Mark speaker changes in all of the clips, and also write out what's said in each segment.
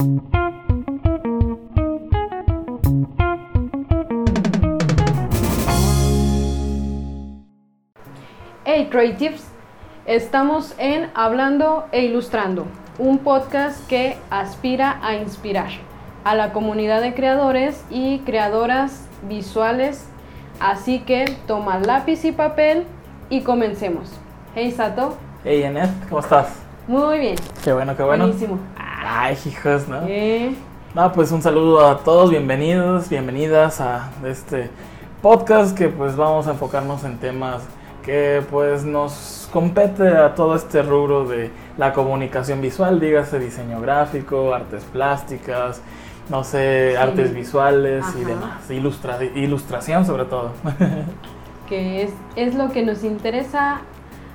Speaker 1: Hey Creatives, estamos en Hablando e Ilustrando, un podcast que aspira a inspirar a la comunidad de creadores y creadoras visuales. Así que toma lápiz y papel y comencemos. Hey Sato.
Speaker 2: Hey Annette, ¿cómo estás?
Speaker 1: Muy bien.
Speaker 2: Qué bueno, qué bueno.
Speaker 1: Buenísimo.
Speaker 2: Ay, hijos, ¿no?
Speaker 1: Eh,
Speaker 2: No, pues un saludo a todos, bienvenidos, bienvenidas a este podcast que pues vamos a enfocarnos en temas que pues nos compete a todo este rubro de la comunicación visual, dígase diseño gráfico, artes plásticas, no sé,
Speaker 1: Sí.
Speaker 2: artes visuales y demás, ilustra ilustración sobre todo.
Speaker 1: que es, es lo que nos interesa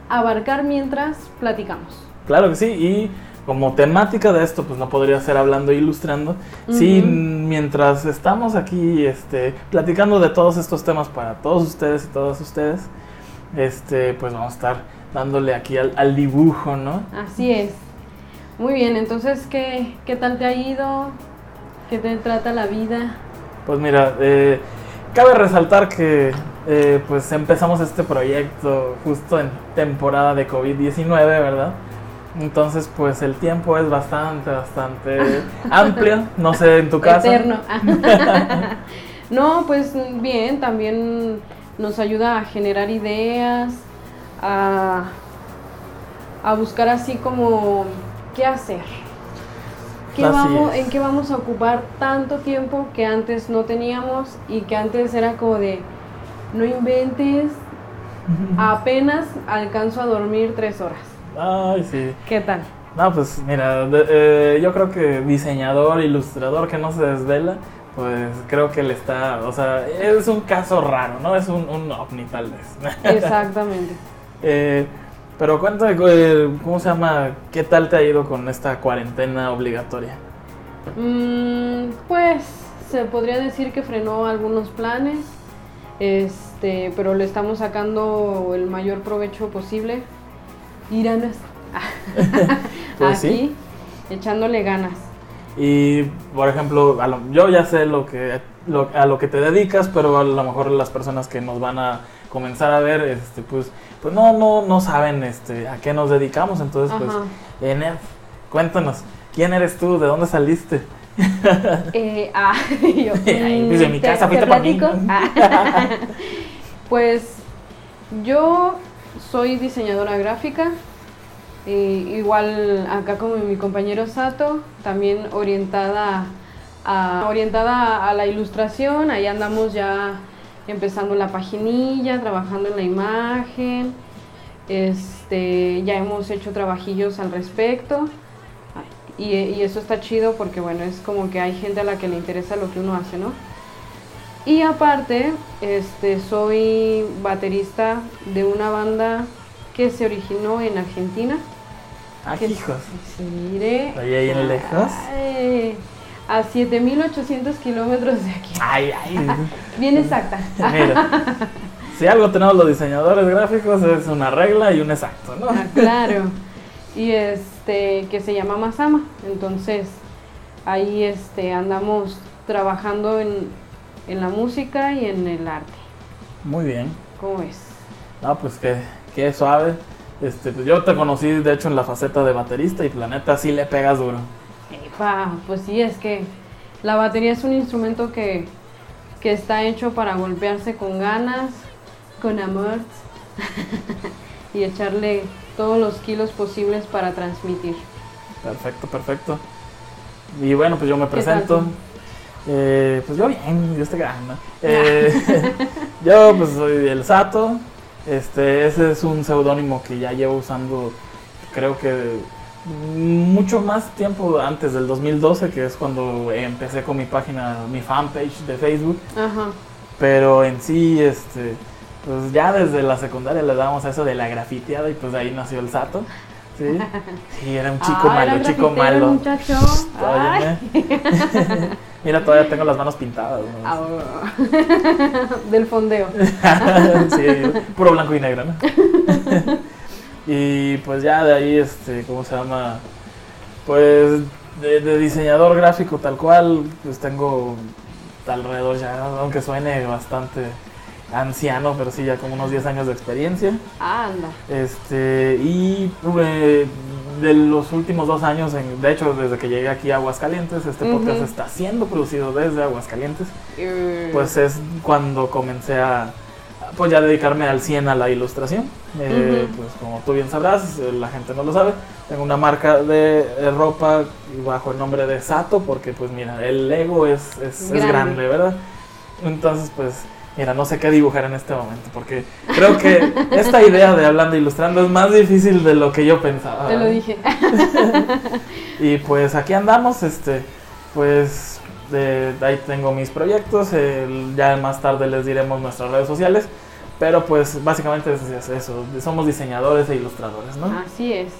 Speaker 1: abarcar mientras platicamos.
Speaker 2: Claro que sí, y como temática de esto, pues no podría ser hablando e ilustrando. Sí,
Speaker 1: Ujú.
Speaker 2: mientras estamos aquí este, platicando de todos estos temas para todos ustedes y todas ustedes, este, pues vamos a estar dándole aquí al, al dibujo, ¿no?
Speaker 1: Así es. Muy bien, entonces, ¿qué, qué tal te ha ido? ¿Qué te trata la vida?
Speaker 2: Pues mira, eh, cabe resaltar que eh, pues empezamos este proyecto justo en temporada de COVID-19, ¿verdad? Entonces, pues el tiempo es bastante, bastante amplio. No sé, en tu caso.
Speaker 1: Eterno. no, pues bien, también nos ayuda a generar ideas, a, a buscar así como qué hacer. ¿Qué vamos. ¿En qué vamos a ocupar tanto tiempo que antes no teníamos y que antes era como de, no inventes, apenas alcanzo a dormir tres horas?
Speaker 2: Ay, sí.
Speaker 1: ¿Qué tal?
Speaker 2: No, pues mira, de- eh, yo creo que diseñador, ilustrador que no se desvela, pues creo que le está, o sea, es un caso raro, ¿no? Es un, un ovni tal vez.
Speaker 1: Exactamente.
Speaker 2: Eh, pero cuéntame, eh, ¿cómo se llama? ¿Qué tal te ha ido con esta cuarentena obligatoria?
Speaker 1: Mm, pues se podría decir que frenó algunos planes, este, pero le estamos sacando el mayor provecho posible. Iranas.
Speaker 2: Pues sí.
Speaker 1: Aquí, echándole ganas.
Speaker 2: Y, por ejemplo, a lo- yo ya sé lo que, lo- a lo que te dedicas, pero a lo mejor las personas que nos van a comenzar a ver, este, pues, pues no, no, no saben este, a qué nos dedicamos. Entonces, pues. Ener, cuéntanos, ¿quién eres tú? ¿De dónde saliste?
Speaker 1: Eh, ah, yo,
Speaker 2: Ay,
Speaker 1: mm,
Speaker 2: desde mi
Speaker 1: ¿te-
Speaker 2: casa,
Speaker 1: te
Speaker 2: fuiste por mí.
Speaker 1: Ah. pues yo soy diseñadora gráfica, eh, igual acá como mi compañero Sato, también orientada a, orientada a la ilustración, ahí andamos ya empezando la paginilla, trabajando en la imagen, este, ya hemos hecho trabajillos al respecto. Y, y eso está chido porque, bueno, es como que hay gente a la que le interesa lo que uno hace, ¿no? Y aparte, este, soy baterista de una banda que se originó en Argentina.
Speaker 2: Ah,
Speaker 1: que-
Speaker 2: hijos.
Speaker 1: Sí, mire.
Speaker 2: Ahí, ahí en lejos.
Speaker 1: Ay, a 7800 kilómetros de aquí.
Speaker 2: Ay, ay.
Speaker 1: Bien exacta.
Speaker 2: Mira, si algo tenemos los diseñadores gráficos es una regla y un exacto, ¿no?
Speaker 1: Ah, claro. Y este, que se llama Masama. Entonces, ahí este, andamos trabajando en, en la música y en el arte.
Speaker 2: Muy bien.
Speaker 1: ¿Cómo ves?
Speaker 2: No, pues que, que suave. Este, pues yo te conocí, de hecho, en la faceta de baterista y planeta sí le pegas duro.
Speaker 1: Epa, pues sí, es que la batería es un instrumento que, que está hecho para golpearse con ganas, con amor y echarle todos los kilos posibles para transmitir.
Speaker 2: Perfecto, perfecto. Y bueno, pues yo me
Speaker 1: ¿Qué tal
Speaker 2: presento. Eh, pues yo bien, Dios te gana. Eh, yo pues soy el Sato. Este, ese es un seudónimo que ya llevo usando, creo que mucho más tiempo antes del 2012, que es cuando empecé con mi página, mi fanpage de Facebook.
Speaker 1: Ajá.
Speaker 2: Pero en sí, este, pues ya desde la secundaria le damos a eso de la grafiteada y pues de ahí nació el Sato. Sí, sí era un chico
Speaker 1: Ah,
Speaker 2: malo, chico malo.
Speaker 1: muchacho.
Speaker 2: Mira, todavía tengo las manos pintadas. ¿no?
Speaker 1: Ah, Del fondeo.
Speaker 2: sí, puro blanco y negro, ¿no? y pues ya de ahí, este, ¿cómo se llama? Pues de, de diseñador gráfico tal cual, pues tengo alrededor ya, aunque suene bastante anciano, pero sí ya como unos 10 años de experiencia.
Speaker 1: Anda.
Speaker 2: Este, y eh, de los últimos dos años, en- de hecho desde que llegué aquí a Aguascalientes, este podcast
Speaker 1: Ujú.
Speaker 2: está siendo producido desde Aguascalientes,
Speaker 1: Eh,
Speaker 2: pues es cuando comencé a pues ya dedicarme al 100 a la ilustración. Eh,
Speaker 1: Ujú.
Speaker 2: Pues como tú bien sabrás, eh, la gente no lo sabe, tengo una marca de eh, ropa bajo el nombre de Sato, porque pues mira, el ego es, es, es
Speaker 1: Grande.
Speaker 2: grande, ¿verdad? Entonces pues... Mira, no sé qué dibujar en este momento, porque creo que esta idea de hablando e ilustrando es más difícil de lo que yo pensaba.
Speaker 1: te lo dije.
Speaker 2: Y pues aquí andamos, este, pues de, ahí tengo mis proyectos, ya más tarde les diremos nuestras redes sociales, pero pues básicamente es, es eso, somos diseñadores e ilustradores, ¿no?
Speaker 1: Así es.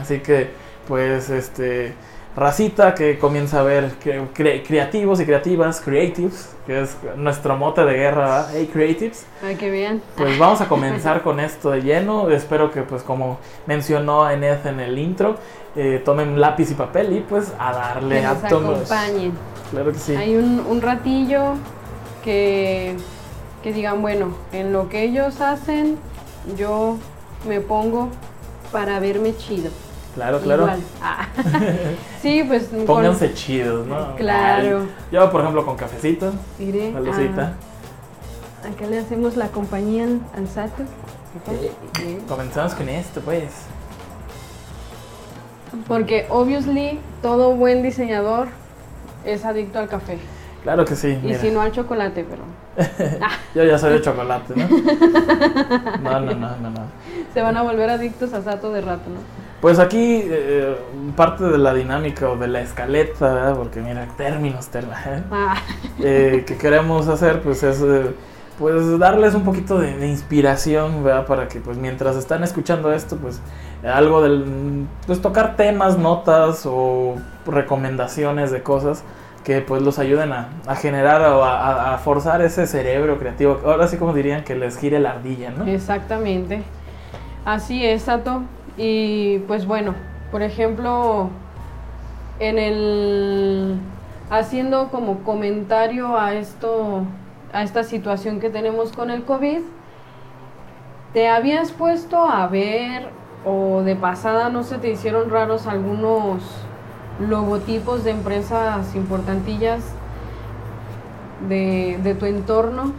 Speaker 2: Así que pues este, racita que comienza a ver cre- cre- creativos y creativas, creatives, que es nuestro mote de guerra, ¿verdad? Hey creatives.
Speaker 1: Para que vean.
Speaker 2: Pues vamos a comenzar con esto de lleno. Espero que, pues, como mencionó Ened en el intro, eh, tomen lápiz y papel y pues a darle
Speaker 1: Que nos
Speaker 2: átomos.
Speaker 1: acompañen.
Speaker 2: Claro que sí.
Speaker 1: Hay un, un ratillo que, que digan, bueno, en lo que ellos hacen, yo me pongo para verme chido.
Speaker 2: Claro, claro.
Speaker 1: Igual. Ah. sí, pues. con-
Speaker 2: Pónganse chidos, ¿no?
Speaker 1: Claro.
Speaker 2: Yo, por ejemplo, con cafecito,
Speaker 1: Mire,
Speaker 2: saludcita.
Speaker 1: ah, acá le hacemos la compañía al, Sato. Bien.
Speaker 2: Comenzamos con esto, pues.
Speaker 1: Porque, obviously, todo buen diseñador es adicto al café.
Speaker 2: Claro que sí.
Speaker 1: Y
Speaker 2: mira.
Speaker 1: si no al chocolate, pero
Speaker 2: Yo ya soy de chocolate, ¿no? No, no, no, no, no.
Speaker 1: se van a volver adictos a Sato de rato, ¿no?
Speaker 2: Pues aquí eh, parte de la dinámica o de la escaleta, ¿verdad? Porque mira, términos, términos. ¿eh?
Speaker 1: Ah,
Speaker 2: eh, que queremos hacer pues es pues darles un poquito de, de inspiración ¿verdad? para que pues mientras están escuchando esto pues algo del pues tocar temas notas o recomendaciones de cosas que pues los ayuden a, a generar o a, a- a forzar ese cerebro creativo ahora sí como dirían que les gire la ardilla no
Speaker 1: Exactamente. Así es, Sato. Y pues bueno, por ejemplo, en el haciendo como comentario a esto a esta situación que tenemos con el COVID, ¿te habías puesto a ver o de pasada no se te hicieron raros algunos logotipos de empresas importantillas de, de tu entorno?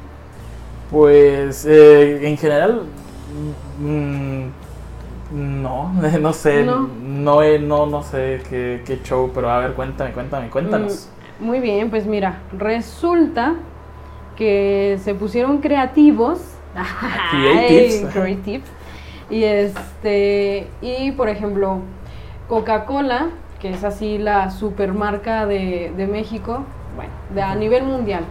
Speaker 2: pues eh, en general mm, no no sé
Speaker 1: No.
Speaker 2: no he- no, no sé qué, qué show pero a ver cuéntame cuéntame cuéntanos
Speaker 1: Mm, Muy bien, pues mira, resulta que se pusieron creativos.
Speaker 2: Creatives.
Speaker 1: Ay, creatives. Y este, y por ejemplo, Coca-Cola, que es así la supermarca de, de México, bueno, de, a nivel mundial.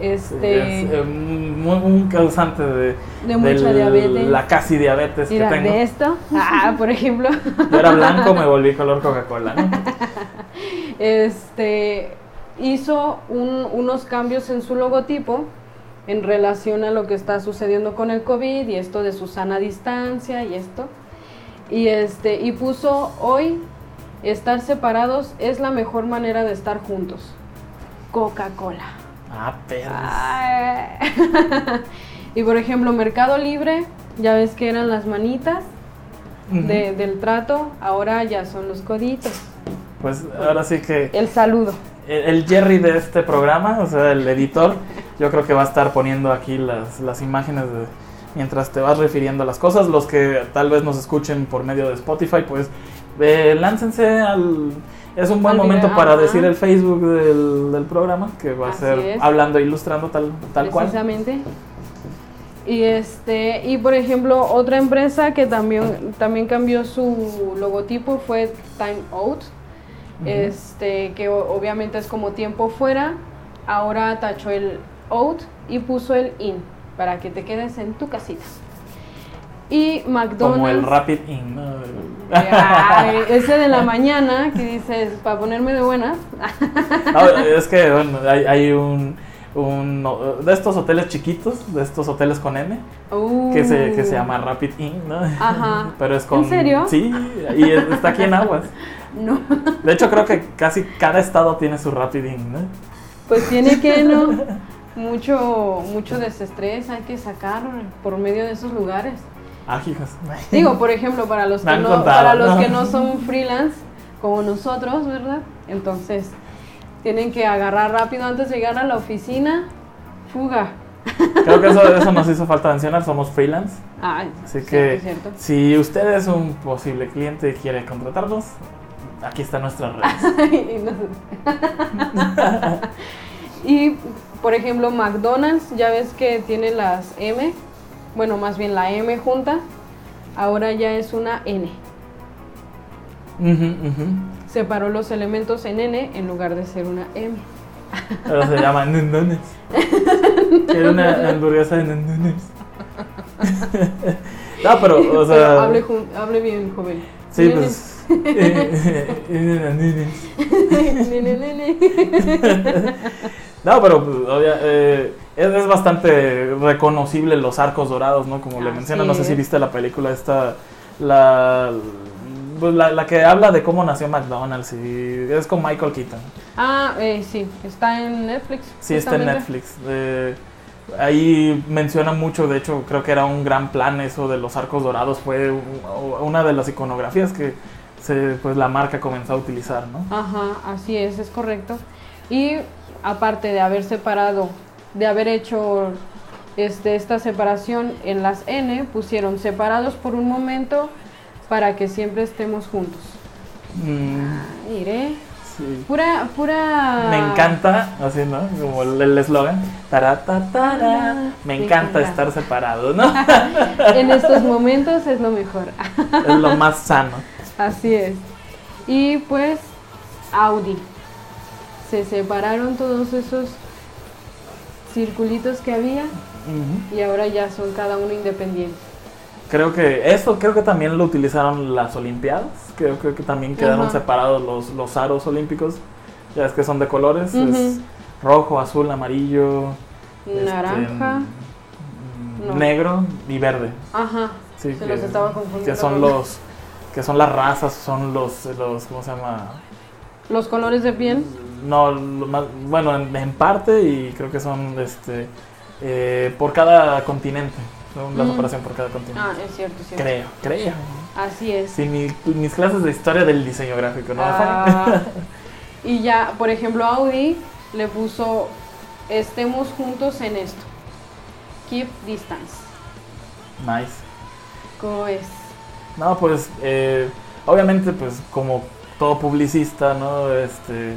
Speaker 1: Este,
Speaker 2: Es, eh, muy- causante de,
Speaker 1: de mucha
Speaker 2: del-
Speaker 1: diabetes.
Speaker 2: la casi diabetes
Speaker 1: Mira,
Speaker 2: que tengo.
Speaker 1: de esto, ah, por ejemplo,
Speaker 2: Yo era blanco, me volví color Coca-Cola, ¿no?
Speaker 1: este, hizo un- unos cambios en su logotipo en relación a lo que está sucediendo con el COVID y esto de su sana distancia y esto. Y, este, y puso hoy, estar separados es la mejor manera de estar juntos. Coca-Cola.
Speaker 2: Ah, perros.
Speaker 1: Y por ejemplo, Mercado Libre, ya ves que eran las manitas de- del trato, ahora ya son los coditos.
Speaker 2: Pues ahora sí que
Speaker 1: El saludo.
Speaker 2: el el Jerry de este programa, o sea, el editor, yo creo que va a estar poniendo aquí las, las imágenes de, mientras te vas refiriendo a las cosas. Los que tal vez nos escuchen por medio de Spotify, pues eh, láncense al... Es un buen
Speaker 1: Al
Speaker 2: momento
Speaker 1: video,
Speaker 2: para
Speaker 1: ajá.
Speaker 2: decir el Facebook del, del programa, que va a
Speaker 1: Así
Speaker 2: ser
Speaker 1: es.
Speaker 2: hablando e ilustrando tal, tal cual.
Speaker 1: precisamente. Y este, y por ejemplo, otra empresa que también, también cambió su logotipo fue Time Out. Este, que obviamente es como tiempo fuera. Ahora tachó el out y puso el in para que te quedes en tu casita. Y McDonald's.
Speaker 2: Como el Rapid In. ¿no?
Speaker 1: Ay, ese de la mañana que dices, para ponerme de buenas.
Speaker 2: No, es que bueno, hay, hay un un, de estos hoteles chiquitos, de estos hoteles con M, que, se, que se llama Rapid Inn, ¿no?
Speaker 1: Ajá.
Speaker 2: Pero es con...
Speaker 1: ¿En serio?
Speaker 2: Sí, y está aquí en Aguas.
Speaker 1: No.
Speaker 2: De hecho, creo que casi cada estado tiene su Rapid Inn, ¿no?
Speaker 1: Pues tiene que, ¿no? Mucho, mucho desestrés hay que sacar por medio de esos lugares.
Speaker 2: Ah, hijas.
Speaker 1: Digo, por ejemplo, para los, que no,
Speaker 2: contado,
Speaker 1: para los
Speaker 2: ¿no?
Speaker 1: que no son freelance, como nosotros, ¿verdad? Entonces, tienen que agarrar rápido antes de llegar a la oficina. Fuga.
Speaker 2: Creo que eso, eso nos hizo falta mencionar, somos freelance.
Speaker 1: Ay,
Speaker 2: Así que
Speaker 1: cierto.
Speaker 2: si usted es un posible cliente y quiere contratarnos, aquí está nuestra red.
Speaker 1: y, no- Y, por ejemplo, McDonald's, ya ves que tiene las M, bueno, más bien la M junta, ahora ya es una N.
Speaker 2: Ujú.
Speaker 1: Separó los elementos en N en lugar de ser una M.
Speaker 2: Pero se llama Nundones. Quiero una hamburguesa de Nundones. no, pero, o
Speaker 1: Pero
Speaker 2: sea.
Speaker 1: hable, jun- hable bien, joven.
Speaker 2: Sí,
Speaker 1: Nene.
Speaker 2: pues.
Speaker 1: Nene, nene.
Speaker 2: No, pero pues, obvia- eh, es, es bastante reconocible los arcos dorados, ¿no? Como le
Speaker 1: Así
Speaker 2: menciona, no sé si viste la película esta, la, pues, la, la que habla de cómo nació McDonald's y es con Michael Keaton.
Speaker 1: Ah, eh, sí, está en Netflix.
Speaker 2: Sí, está en. Netflix. Eh, ahí menciona mucho, de hecho creo que era un gran plan eso de los arcos dorados, fue una de las iconografías que se, pues la marca comenzó a utilizar, ¿no?
Speaker 1: Ajá, así es, es correcto. Y aparte de haber separado, de haber hecho este, esta separación en las N, pusieron separados por un momento para que siempre estemos juntos.
Speaker 2: Mm,
Speaker 1: Mire,
Speaker 2: sí.
Speaker 1: pura, pura...
Speaker 2: Me encanta, así, ¿no? Como el eslogan. Tara, ta, tara. Me
Speaker 1: Me
Speaker 2: encanta
Speaker 1: encanta.
Speaker 2: estar separados, ¿no?
Speaker 1: En estos momentos es lo mejor.
Speaker 2: es lo más sano.
Speaker 1: Así es. Y pues Audi. Se separaron todos esos circulitos que había y ahora ya son cada uno independiente.
Speaker 2: Creo que eso creo que también lo utilizaron las Olimpiadas. Creo, creo que también quedaron separados los, los aros olímpicos. Ya es que son de colores. Es rojo, azul, amarillo. este,
Speaker 1: Naranja.
Speaker 2: mm,
Speaker 1: No.
Speaker 2: negro y verde.
Speaker 1: Ajá.
Speaker 2: Sí,
Speaker 1: Se
Speaker 2: que,
Speaker 1: los estaba confundiendo.
Speaker 2: que son los que son las razas, son los los ¿cómo se llama?
Speaker 1: Los colores de piel.
Speaker 2: No, lo más- bueno, en, en parte y creo que son este eh, por cada continente. Son la
Speaker 1: Mm.
Speaker 2: separación por cada continente.
Speaker 1: Ah, es cierto, es cierto.
Speaker 2: creo, creo.
Speaker 1: Así es.
Speaker 2: Sí, mi- mis clases de historia del diseño gráfico, ¿no?
Speaker 1: Ah, y ya, por ejemplo, Audi le puso estemos juntos en esto. Keep distance.
Speaker 2: nice.
Speaker 1: ¿Cómo es?
Speaker 2: No, pues eh, obviamente pues como todo publicista, ¿no? Este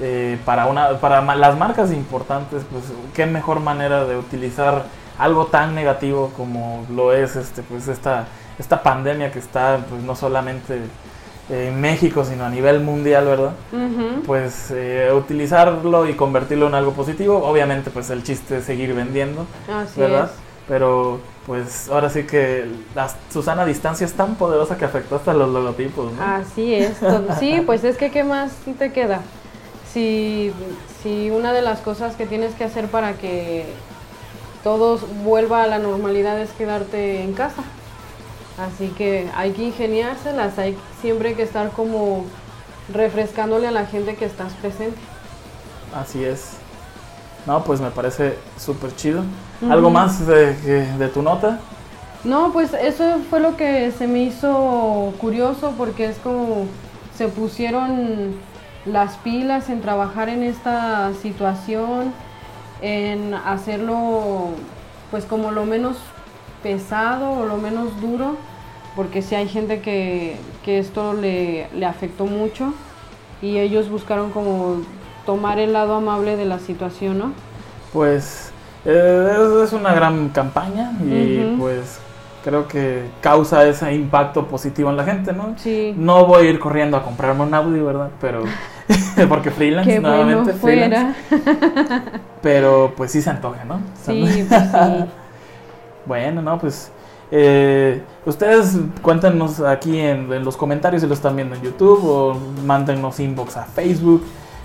Speaker 2: eh, para una para las marcas importantes, pues qué mejor manera de utilizar algo tan negativo como lo es este pues esta esta pandemia que está pues no solamente en México, sino a nivel mundial, ¿verdad? Pues eh, utilizarlo y convertirlo en algo positivo. Obviamente, pues el chiste es seguir vendiendo,
Speaker 1: Así
Speaker 2: ¿verdad?
Speaker 1: es.
Speaker 2: Pero pues ahora sí que la Susana Distancia es tan poderosa que afectó hasta los logotipos, ¿no?
Speaker 1: Así es. Sí, pues es que ¿qué más te queda? Si, si una de las cosas que tienes que hacer para que todo vuelva a la normalidad es quedarte en casa. Así que hay que ingeniárselas, hay siempre que estar como refrescándole a la gente que estás presente.
Speaker 2: Así es. No, pues me parece súper chido. ¿Algo más de, de tu nota?
Speaker 1: No, pues eso fue lo que se me hizo curioso porque es como se pusieron las pilas en trabajar en esta situación, en hacerlo pues como lo menos pesado o lo menos duro, porque sí hay gente que, que esto le, le afectó mucho y ellos buscaron como tomar el lado amable de la situación, ¿no?
Speaker 2: Pues eh, es, una gran campaña y pues creo que causa ese impacto positivo en la gente, ¿no?
Speaker 1: Sí.
Speaker 2: No voy a ir corriendo a comprarme un Audi, ¿verdad? Pero porque freelance,
Speaker 1: Que bueno
Speaker 2: nuevamente freelance. Pero pues sí se antoja, ¿no?
Speaker 1: Sí, pues sí.
Speaker 2: Bueno, no, pues eh, ustedes cuéntenos aquí en, en los comentarios si lo están viendo en YouTube o mándennos inbox a Facebook.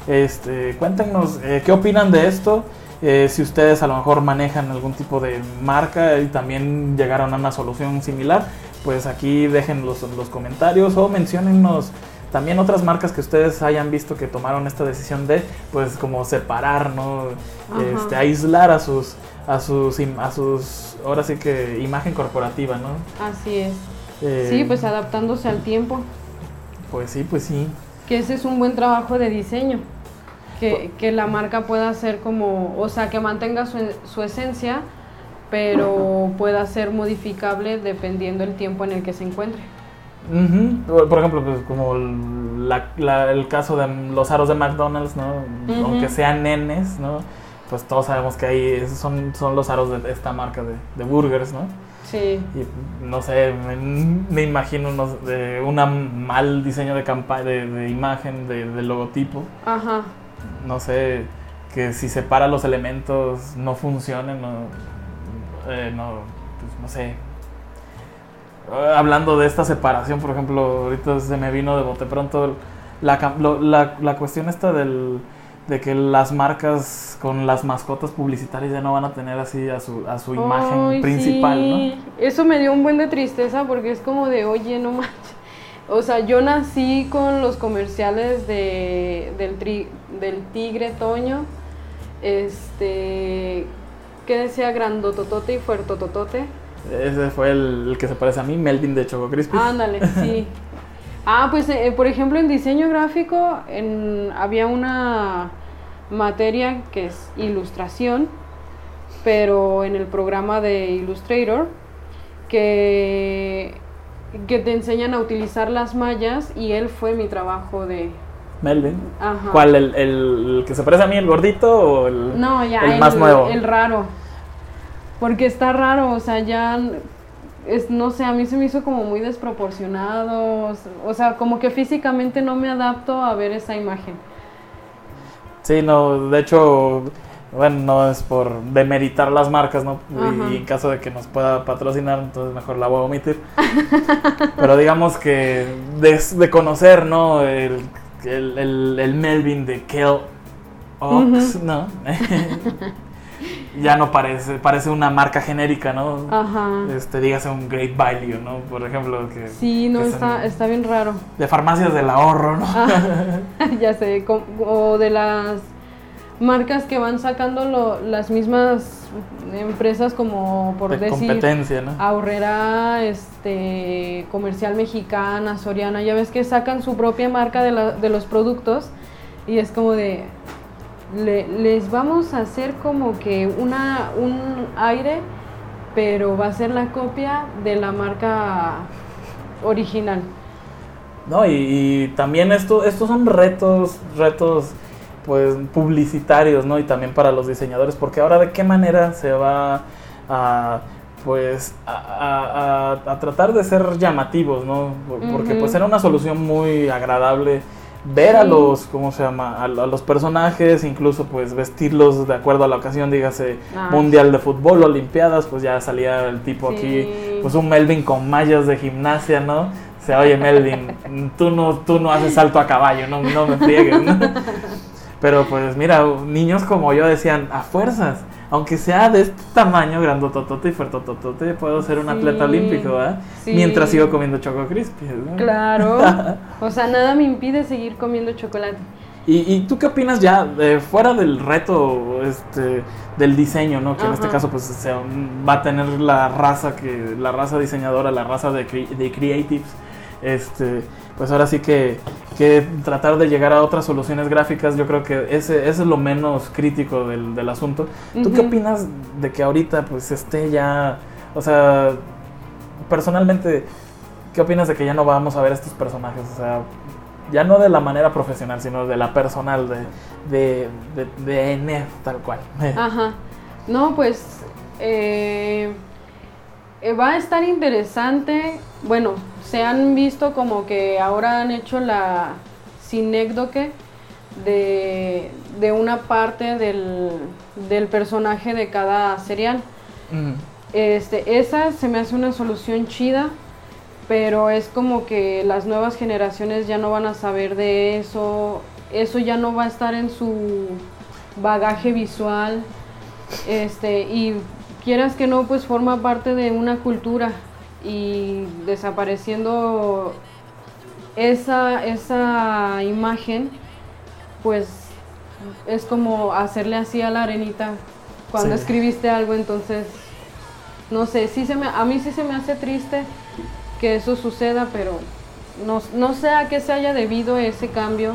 Speaker 2: Este, cuéntenos eh, qué opinan de esto Eh, si ustedes a lo mejor manejan algún tipo de marca y también llegaron a una solución similar, pues aquí dejen los, los comentarios o menciónennos también otras marcas que ustedes hayan visto que tomaron esta decisión de, pues como separar, ¿no? Este, aislar a sus, a sus, a sus, ahora sí que imagen corporativa, ¿no?
Speaker 1: Así es. Eh, sí, pues adaptándose al tiempo.
Speaker 2: Pues sí, pues sí.
Speaker 1: Que ese es un buen trabajo de diseño. Que, que la marca pueda ser como, o sea, que mantenga su, su esencia, pero pueda ser modificable dependiendo el tiempo en el que se encuentre.
Speaker 2: Por ejemplo, pues como el caso de los aros de McDonald's, ¿no? Aunque sean nenes, ¿no? Pues todos sabemos que ahí son, son los aros de esta marca de, burgers, ¿no?
Speaker 1: Sí.
Speaker 2: Y no sé, me, imagino unos, de un mal diseño de campaña, de, imagen, de, logotipo.
Speaker 1: Ajá.
Speaker 2: No sé, que si separa los elementos no funcionen, no, eh, no, pues no sé, hablando de esta separación, por ejemplo, ahorita se me vino de bote pronto la, la, la cuestión esta del, de que las marcas con las mascotas publicitarias ya no van a tener así a su, a su imagen principal, ¿no?
Speaker 1: Eso me dio un buen de tristeza porque es como de, oye, no manches. O sea, yo nací con los comerciales de, del, del tigre Toño, este, que decía grandototote y fuertototote.
Speaker 2: Ese fue el, que se parece a mí, Melvin de Choco Crispy.
Speaker 1: Ándale, sí. ah, pues eh, por ejemplo en diseño gráfico en, había una materia que es ilustración, pero en el programa de Illustrator que, que te enseñan a utilizar las mallas y él fue mi trabajo de...
Speaker 2: Melvin. Ajá. ¿Cuál? El, que se parece a mí, el gordito o el,
Speaker 1: no, ya, el más nuevo? El raro. Porque está raro, o sea, ya es, no sé, a mí se me hizo como muy desproporcionado, o sea, como que físicamente no me adapto a ver esa imagen.
Speaker 2: Sí, no, de hecho, bueno, no es por demeritar las marcas, ¿no? Y, en caso de que nos pueda patrocinar, entonces mejor la voy a omitir. Pero digamos que de, conocer, ¿no? El, el, Melvin de Kel Ox, ¿no? ya no parece, parece una marca genérica, ¿no?
Speaker 1: Ajá.
Speaker 2: Este, dígase un Great Value, ¿no? Por ejemplo, que...
Speaker 1: Sí, no, está, está bien raro.
Speaker 2: De farmacias del ahorro, ¿no?
Speaker 1: ya sé, o de las marcas que van sacando las mismas empresas como por
Speaker 2: de
Speaker 1: decir
Speaker 2: competencia, ¿no?
Speaker 1: Ahorrera, este, Comercial Mexicana, Soriana, ya ves que sacan su propia marca de, la, de los productos y es como de les vamos a hacer como que una, un aire, pero va a ser la copia de la marca original.
Speaker 2: No, y, también esto, estos son retos, retos pues publicitarios, ¿no? Y también para los diseñadores, porque ahora de qué manera se va a pues a, tratar de ser llamativos, ¿no? Porque pues era una solución muy agradable ver a los, ¿cómo se llama? A, los personajes, incluso pues vestirlos de acuerdo a la ocasión, dígase ah. Mundial de Fútbol, Olimpiadas, pues ya salía el tipo aquí, pues un Melvin con mallas de gimnasia, ¿no? O sea, oye Melvin, tú no, tú no haces salto a caballo, no, no me friegues, ¿no? Pero pues mira, niños como yo decían, a fuerzas, aunque sea de este tamaño, grandototote y fuertototote, puedo ser un atleta olímpico, ¿eh? Mientras sigo comiendo Choco Crispy.
Speaker 1: Claro. o sea, nada me impide seguir comiendo chocolate.
Speaker 2: ¿Y, tú qué opinas ya, fuera del reto este, del diseño, ¿no? Que en este caso pues se, va a tener la raza, que la raza diseñadora, la raza de, de creatives, este, pues ahora sí que, que, tratar de llegar a otras soluciones gráficas, yo creo que ese, ese es lo menos crítico del, del asunto. ¿Tú qué opinas de que ahorita pues esté ya, o sea, personalmente, ¿qué opinas de que ya no vamos a ver estos personajes? O sea, ya no de la manera profesional, sino de la personal, de, de, de, de tal cual.
Speaker 1: Ajá. No, pues... Eh eh, va a estar interesante. Bueno, se han visto como que ahora han hecho la sinécdoque de, de una parte del, del, personaje de cada serial. Este, esa se me hace una solución chida, pero es como que las nuevas generaciones ya no van a saber de eso, eso ya no va a estar en su bagaje visual Este, y quieras que no, pues forma parte de una cultura y desapareciendo esa, esa imagen, pues es como hacerle así a la arenita cuando
Speaker 2: Sí.
Speaker 1: escribiste algo, entonces, no sé, sí se me, a mí sí se me hace triste que eso suceda, pero no, no sé a qué se haya debido ese cambio.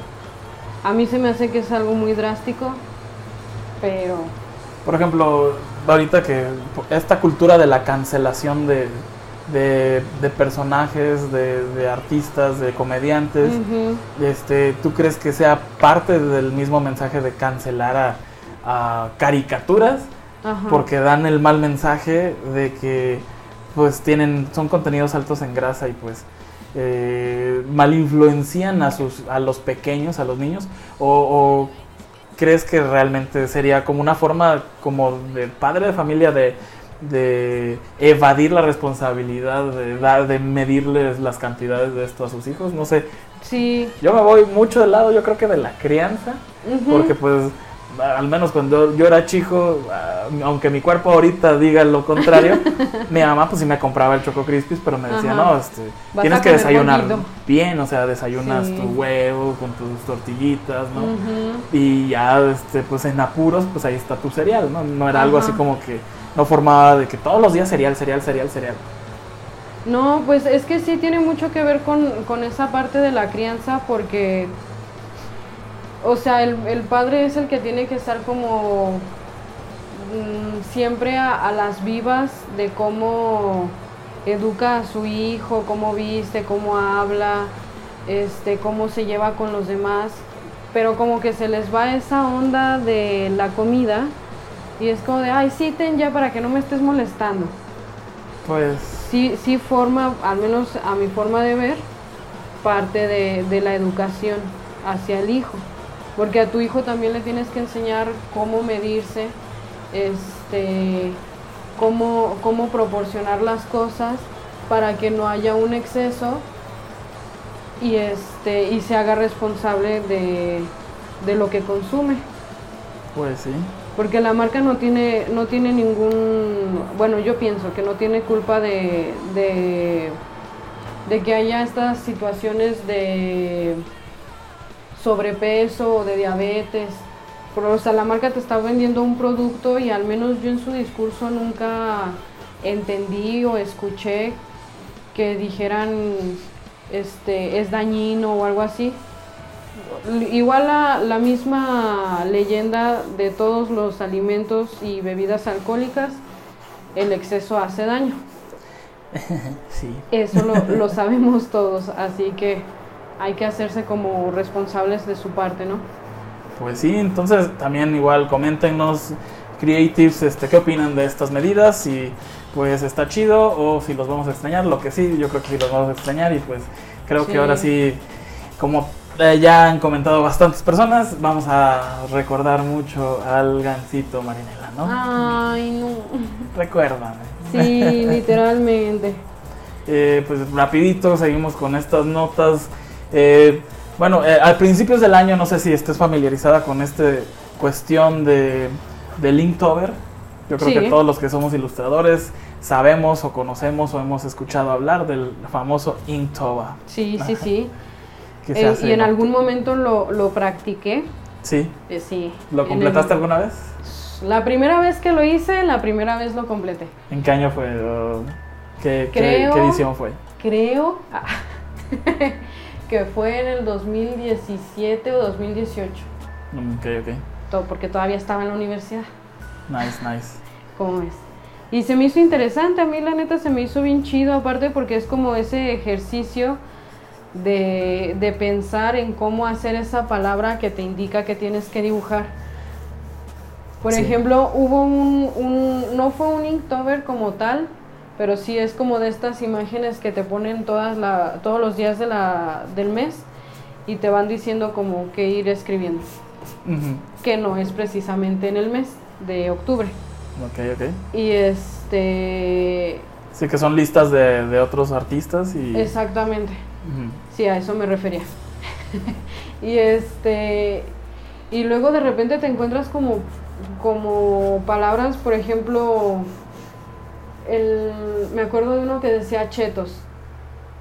Speaker 1: A mí se me hace que es algo muy drástico, pero
Speaker 2: Por ejemplo, ahorita que esta cultura de la cancelación de, de, de personajes, de, de artistas, de comediantes, este, ¿tú crees que sea parte del mismo mensaje de cancelar a, a caricaturas? Porque dan el mal mensaje de que pues tienen, son contenidos altos en grasa y pues eh, mal influencian a, sus, a los pequeños, a los niños, o, o crees que realmente sería como una forma como de padre de familia de, de evadir la responsabilidad de dar, de medirles las cantidades de esto a sus hijos? No sé,
Speaker 1: Sí,
Speaker 2: yo me voy mucho del lado, yo creo que de la crianza, porque pues al menos cuando yo era chico, ah, aunque mi cuerpo ahorita diga lo contrario, mi mamá pues sí me compraba el Choco Crispies, pero me decía,
Speaker 1: Ajá.
Speaker 2: no, este, tienes que desayunar
Speaker 1: bonito".
Speaker 2: bien, o sea, desayunas
Speaker 1: Sí.
Speaker 2: tu huevo con tus tortillitas, ¿no? Y ya, este, pues en apuros, pues ahí está tu cereal, ¿no? No era algo así como que no formaba de que todos los días cereal, cereal, cereal, cereal.
Speaker 1: No, pues es que sí tiene mucho que ver con, con esa parte de la crianza porque, o sea, el, el padre es el que tiene que estar como mm, siempre a, a las vivas de cómo educa a su hijo, cómo viste, cómo habla, este, cómo se lleva con los demás, pero como que se les va esa onda de la comida y es como de, ay, sí, ten ya para que no me estés molestando
Speaker 2: Pues
Speaker 1: sí, sí forma, al menos a mi forma de ver, parte de, de la educación hacia el hijo. Porque a tu hijo también le tienes que enseñar cómo medirse, este, cómo, cómo proporcionar las cosas para que no haya un exceso y, este, y se haga responsable de, de lo que consume.
Speaker 2: Pues sí.
Speaker 1: Porque la marca no tiene, no tiene ningún, bueno, yo pienso que no tiene culpa de, de, de que haya estas situaciones de sobrepeso o de diabetes. Pero, o sea, la marca te está vendiendo un producto y al menos yo en su discurso nunca entendí o escuché que dijeran este es dañino o algo así. Igual la, la misma leyenda de todos los alimentos y bebidas alcohólicas, el exceso hace daño.
Speaker 2: Sí.
Speaker 1: Eso lo, lo sabemos todos, así que hay que hacerse como responsables de su parte, ¿no?
Speaker 2: Pues sí, entonces también igual coméntenos creatives este qué opinan de estas medidas si pues está chido o si los vamos a extrañar, lo que sí, yo creo que sí los vamos a extrañar y pues creo
Speaker 1: Sí.
Speaker 2: que ahora sí como eh, ya han comentado bastantes personas, vamos a recordar mucho al gancito Marinela, ¿no?
Speaker 1: Ay, no.
Speaker 2: Recuérdame.
Speaker 1: Sí, literalmente.
Speaker 2: Eh, pues rapidito seguimos con estas notas. Eh, bueno, eh, al principios del año, no sé si estés familiarizada con esta cuestión de, de Linktober. Yo creo
Speaker 1: Sí.
Speaker 2: que todos los que somos ilustradores sabemos o conocemos o hemos escuchado hablar del famoso Inktober.
Speaker 1: Sí, sí, sí. Eh, y en algún momento lo, lo practiqué.
Speaker 2: Sí.
Speaker 1: eh, sí.
Speaker 2: ¿Lo completaste
Speaker 1: el-
Speaker 2: alguna vez?
Speaker 1: La primera vez que lo hice, la primera vez lo completé.
Speaker 2: ¿En qué año fue? ¿O ¿Qué, qué-
Speaker 1: Creo-
Speaker 2: qué edición fue?
Speaker 1: Creo ah, que fue en el 2017 o 2018.
Speaker 2: Mm, Ok, ok.
Speaker 1: to- Porque todavía estaba en la universidad.
Speaker 2: Nice, nice.
Speaker 1: ¿Cómo es? Y se me hizo interesante, a mí la neta se me hizo bien chido, aparte porque es como ese ejercicio de, de pensar en cómo hacer esa palabra que te indica que tienes que dibujar. Por
Speaker 2: Sí.
Speaker 1: ejemplo, hubo un, un- no fue un Inktober como tal, pero sí es como de estas imágenes que te ponen todas la, todos los días de la, del mes y te van diciendo como que ir escribiendo, que no es precisamente en el mes de octubre.
Speaker 2: Ok, ok.
Speaker 1: Y este.
Speaker 2: Sí, que son listas de, de otros artistas y...
Speaker 1: Exactamente. Sí, a eso me refería. y este. Y luego de repente te encuentras como como palabras, por ejemplo, el, me acuerdo de uno que decía chetos.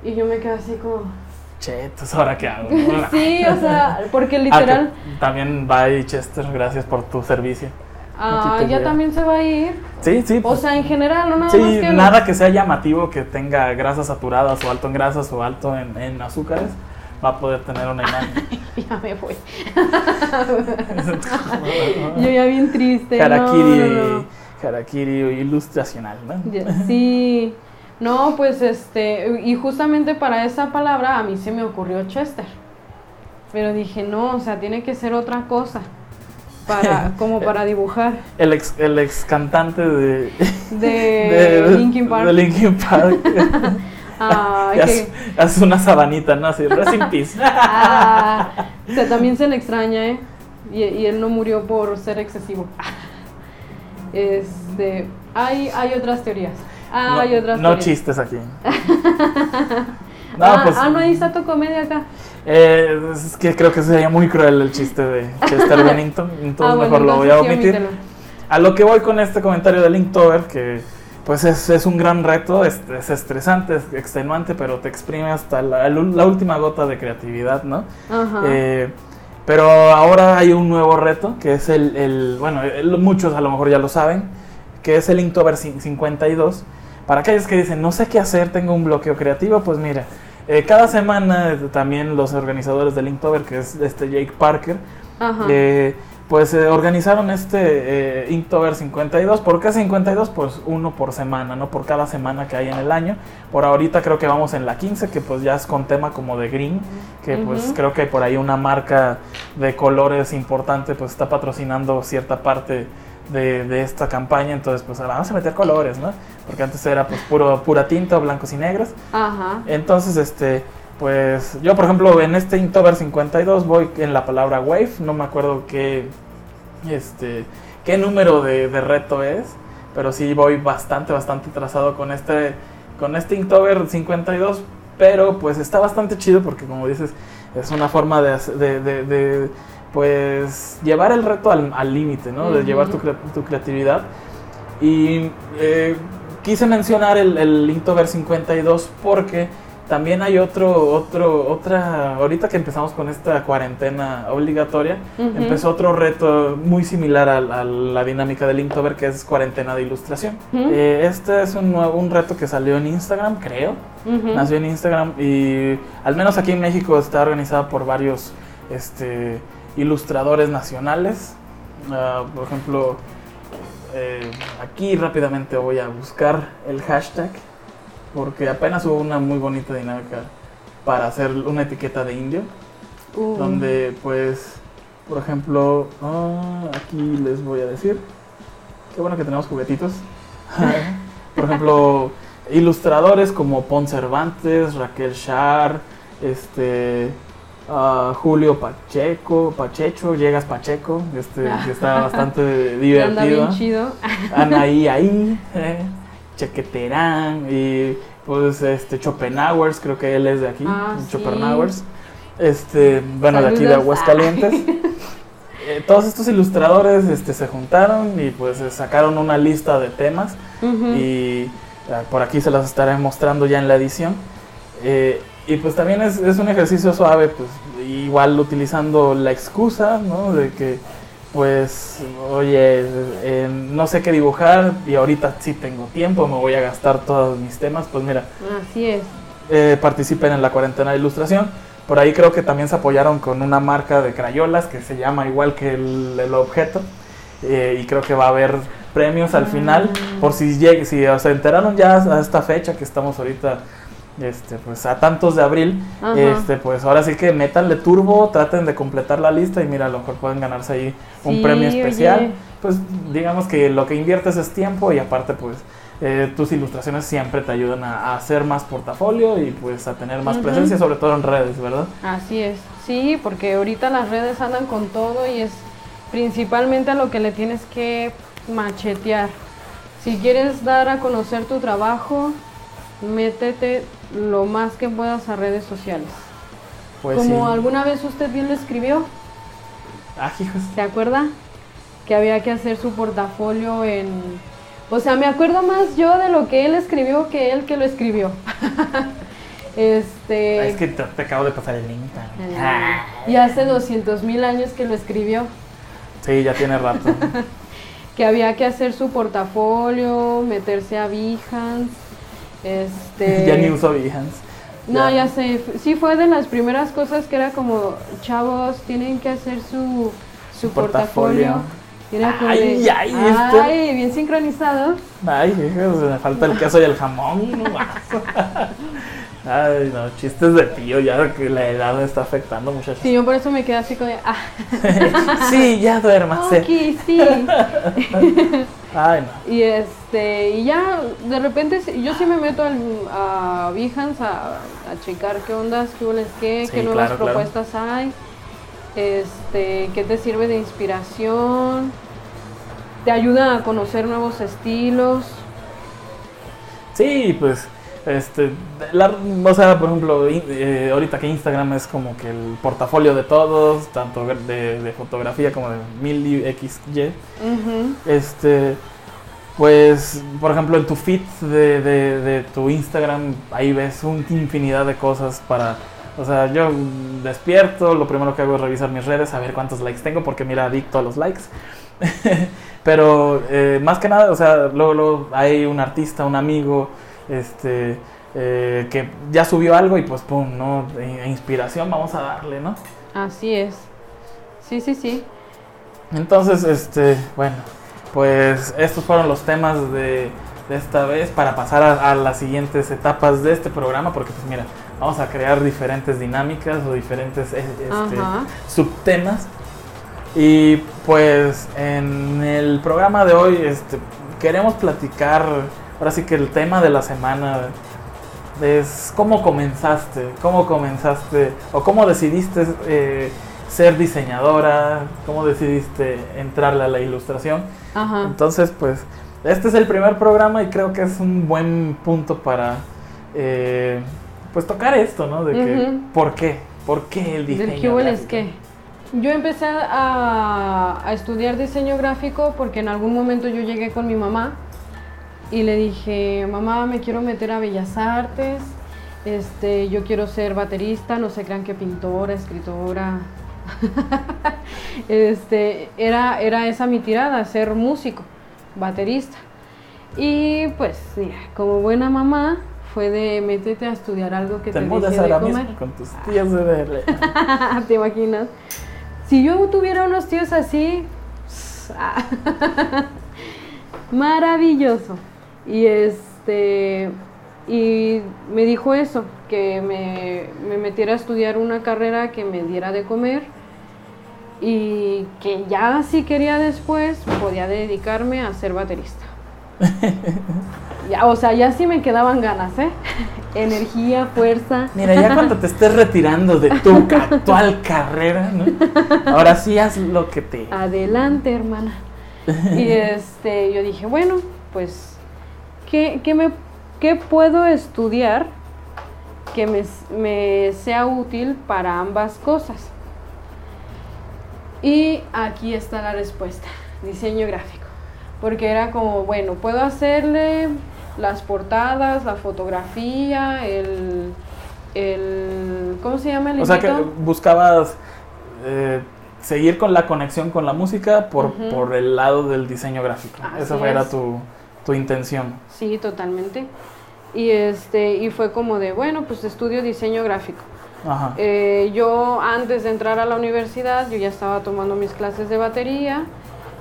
Speaker 1: Y yo me quedé así como...
Speaker 2: Chetos, ¿ahora qué hago?
Speaker 1: sí, o sea, porque
Speaker 2: Ah, que
Speaker 1: literal...
Speaker 2: también bye Chester, gracias por tu servicio.
Speaker 1: Ah, ya también se va a ir.
Speaker 2: Sí, sí.
Speaker 1: O
Speaker 2: pues,
Speaker 1: sea, en general, no nada
Speaker 2: sí,
Speaker 1: más que...
Speaker 2: nada que sea llamativo, que tenga grasas saturadas o alto en grasas o alto en, en azúcares, va a poder tener una imagen.
Speaker 1: Ya me voy. Yo ya bien triste. no,
Speaker 2: Harakiri,
Speaker 1: no, no.
Speaker 2: Harakiri ilustracional, ¿no?
Speaker 1: Sí. No, pues este, y justamente para esa palabra a mí se me ocurrió Chester. Pero dije, no, o sea, tiene que ser otra cosa. Para, como para dibujar.
Speaker 2: El ex, el ex cantante de,
Speaker 1: De, Linkin Park.
Speaker 2: de Linkin Park. Y hace,
Speaker 1: que-
Speaker 2: hace una sabanita, ¿no? Así, rest in peace.
Speaker 1: ah, o sea, también se le extraña, ¿eh? Y, y él no murió por ser excesivo. Este, hay, hay otras teorías.
Speaker 2: no,
Speaker 1: Hay otras
Speaker 2: no
Speaker 1: teorías.
Speaker 2: chistes aquí. No,
Speaker 1: ah,
Speaker 2: pues
Speaker 1: ah, no hay Sato Comedia acá.
Speaker 2: eh, es que creo que sería muy cruel el chiste de Chester Bennington, entonces
Speaker 1: ah, bueno,
Speaker 2: mejor lo voy a
Speaker 1: sí,
Speaker 2: omitir. A lo que voy con este comentario de Linktober, que pues es, es un gran reto, es, es estresante, es extenuante, pero te exprime hasta la, la última gota de creatividad, ¿no?
Speaker 1: Ajá.
Speaker 2: Eh, pero ahora hay un nuevo reto, que es el, el- bueno, el- muchos a lo mejor ya lo saben, que es el Inktober cin- 52. Para aquellos que dicen, no sé qué hacer, tengo un bloqueo creativo, pues mira, eh, cada semana eh, también los organizadores del Inktober, que es este Jake Parker,
Speaker 1: Ajá.
Speaker 2: eh, pues eh, organizaron este eh, Inktober 52. ¿Por qué 52? Pues uno por semana, ¿no? Por cada semana que hay en el año. Por ahorita creo que vamos en la 15, que pues ya es con tema como de green, que pues creo que por ahí una marca de colores importante pues está patrocinando cierta parte de, de esta campaña. Entonces pues ahora vamos a meter colores, ¿no? Porque antes era pues puro, pura tinta, blancos y negros.
Speaker 1: Ajá.
Speaker 2: Entonces, este, pues yo por ejemplo en este Inktober 52 voy en la palabra wave, no me acuerdo qué, este, qué número de, de reto es, pero sí voy bastante, bastante trazado con este, con este Inktober 52, pero pues está bastante chido porque como dices, es una forma de, de, de- de, pues llevar el reto al límite, ¿no? De llevar tu, cre- tu creatividad. Y eh, quise mencionar el, el Inktober 52 porque también hay otro, otro, otra, ahorita que empezamos con esta cuarentena obligatoria, empezó otro reto muy similar a, a la dinámica del Inktober que es cuarentena de ilustración. Eh, este es un, nuevo, un reto que salió en Instagram, creo. Nació en Instagram y al menos aquí en México está organizada por varios este, ilustradores nacionales. Ah, por ejemplo, eh, aquí rápidamente voy a buscar el hashtag porque apenas hubo una muy bonita dinámica para hacer una etiqueta de indio
Speaker 1: Uh.
Speaker 2: donde pues por ejemplo ah, aquí les voy a decir qué bueno que tenemos juguetitos por ejemplo ilustradores como Pon Cervantes Raquel Char este ah, Julio Pacheco Pacheco llegas Pacheco este que está bastante
Speaker 1: Anda
Speaker 2: divertido
Speaker 1: bien chido.
Speaker 2: Anaí ahí, eh, Chequeterán y pues este Schopenhauer, creo que él es de aquí,
Speaker 1: Ah, sí.
Speaker 2: Este, bueno, de aquí de
Speaker 1: Saludos.
Speaker 2: Aguascalientes. Eh, todos estos ilustradores este, se juntaron y pues eh, sacaron una lista de temas y eh, por aquí se las estaré mostrando ya en la edición. Eh, y pues también es, es un ejercicio suave, pues igual utilizando la excusa, ¿no? De que pues, oye, eh, no sé qué dibujar y ahorita sí tengo tiempo, me voy a gastar todos mis temas, pues mira,
Speaker 1: Así es.
Speaker 2: eh, participen en la cuarentena de ilustración. Por ahí creo que también se apoyaron con una marca de crayolas que se llama igual que el, el objeto. eh, y creo que va a haber premios al final.
Speaker 1: Mm.
Speaker 2: Por si llegue, si se enteraron ya a esta fecha que estamos ahorita, este, pues a tantos de abril,
Speaker 1: Ajá.
Speaker 2: este, pues ahora sí que métanle turbo, traten de completar la lista y mira, a lo mejor pueden ganarse ahí un
Speaker 1: Sí,
Speaker 2: premio especial.
Speaker 1: oye.
Speaker 2: Pues digamos que lo que inviertes es tiempo y aparte pues eh, tus ilustraciones siempre te ayudan a, a hacer más portafolio y pues a tener más
Speaker 1: Ujú.
Speaker 2: presencia, sobre todo en redes, ¿verdad?
Speaker 1: Así es. Sí, porque ahorita las redes andan con todo y es principalmente a lo que le tienes que machetear. Si quieres dar a conocer tu trabajo, métete lo más que puedas a redes sociales.
Speaker 2: Pues
Speaker 1: Como
Speaker 2: sí.
Speaker 1: alguna vez usted bien lo escribió,
Speaker 2: Ah, hijos.
Speaker 1: ¿se acuerda? que había que hacer su portafolio en... O sea, me acuerdo más yo de lo que él escribió que él que lo escribió. este...
Speaker 2: Es que te, te acabo de pasar el link.
Speaker 1: Ah, Y hace 200 mil años que lo escribió,
Speaker 2: Sí, ya tiene rato.
Speaker 1: que había que hacer su portafolio, meterse a Behance, este...
Speaker 2: ya ni uso Behance.
Speaker 1: No, ya sé, sí fue de las primeras cosas que era como, chavos, tienen que hacer su, su
Speaker 2: portafolio.
Speaker 1: portafolio. Era como
Speaker 2: Ay,
Speaker 1: de,
Speaker 2: ay, este-
Speaker 1: ay, bien sincronizado.
Speaker 2: Ay, me falta el queso y el jamón. Ay, no, chistes de tío, ya que la edad me está afectando, muchachos.
Speaker 1: Sí, yo por eso me quedé así como de, ah,
Speaker 2: sí, ya duérmase.
Speaker 1: ok, sí.
Speaker 2: Ay, no.
Speaker 1: Y este, y ya de repente yo sí me meto al, a Behance a, a checar qué ondas, qué hueles qué,
Speaker 2: Sí,
Speaker 1: qué nuevas
Speaker 2: claro, claro.
Speaker 1: propuestas hay, este, qué te sirve de inspiración, te ayuda a conocer nuevos estilos.
Speaker 2: Sí, pues, este, la- o sea, por ejemplo, in- eh, ahorita que Instagram es como que el portafolio de todos, tanto de, de fotografía como de mil y XY.
Speaker 1: Ujú.
Speaker 2: Este, pues, por ejemplo, en tu feed de, de- de tu Instagram, ahí ves una infinidad de cosas para... O sea, yo despierto, lo primero que hago es revisar mis redes, a ver cuántos likes tengo, porque mira, adicto a los likes. Pero eh, más que nada, o sea, luego, luego hay un artista, un amigo, este, eh, que ya subió algo y pues, pum, ¿no? E- inspiración, vamos a darle, ¿no?
Speaker 1: Así es. Sí, sí, sí.
Speaker 2: Entonces, este, bueno, pues estos fueron los temas de, de esta vez para pasar a, a las siguientes etapas de este programa, porque pues mira, vamos a crear diferentes dinámicas o diferentes eh, este, subtemas. Y pues en el programa de hoy este, queremos platicar, ahora sí que el tema de la semana es cómo comenzaste, cómo comenzaste o cómo decidiste eh, ser diseñadora, cómo decidiste entrarle a la ilustración.
Speaker 1: Ajá.
Speaker 2: Entonces, pues, este es el primer programa y creo que es un buen punto para, eh, pues, tocar esto, ¿no? De que. ¿por qué? ¿Por qué el diseño?
Speaker 1: Del
Speaker 2: gráfico?
Speaker 1: qué. Yo empecé a, a estudiar diseño gráfico porque en algún momento yo llegué con mi mamá y le dije, mamá, me quiero meter a Bellas Artes, este, yo quiero ser baterista, no se crean que pintora, escritora. este, era, era esa mi tirada, ser músico, baterista. Y pues, mira, como buena mamá, fue de métete a estudiar algo que te,
Speaker 2: Te mudas
Speaker 1: deje de
Speaker 2: ahora
Speaker 1: comer.
Speaker 2: mismo con tus tías de verle.
Speaker 1: ¿Te imaginas? Si yo tuviera unos tíos así, ah, maravilloso. Y este y me dijo eso, que me, me metiera a estudiar una carrera que me diera de comer y que ya si quería después podía dedicarme a ser baterista. Ya, o sea, ya sí me quedaban ganas, ¿eh? Energía, fuerza.
Speaker 2: Mira, ya cuando te estés retirando de tu actual carrera, ¿no? Ahora sí haz lo que te...
Speaker 1: Adelante, hermana. Y este, yo dije, bueno, pues, ¿qué, qué me, qué puedo estudiar que me, me sea útil para ambas cosas? Y aquí está la respuesta, diseño gráfico. Porque era como, bueno, puedo hacerle las portadas, la fotografía, el, el ¿cómo se llama el
Speaker 2: O sea que buscabas eh, seguir con la conexión con la música por, por el lado del diseño gráfico.
Speaker 1: Así
Speaker 2: Esa fue- era tu, tu intención.
Speaker 1: Sí, totalmente. Y este y fue como de, bueno, pues estudio diseño gráfico.
Speaker 2: Ajá.
Speaker 1: Eh, yo antes de entrar a la universidad, yo ya estaba tomando mis clases de batería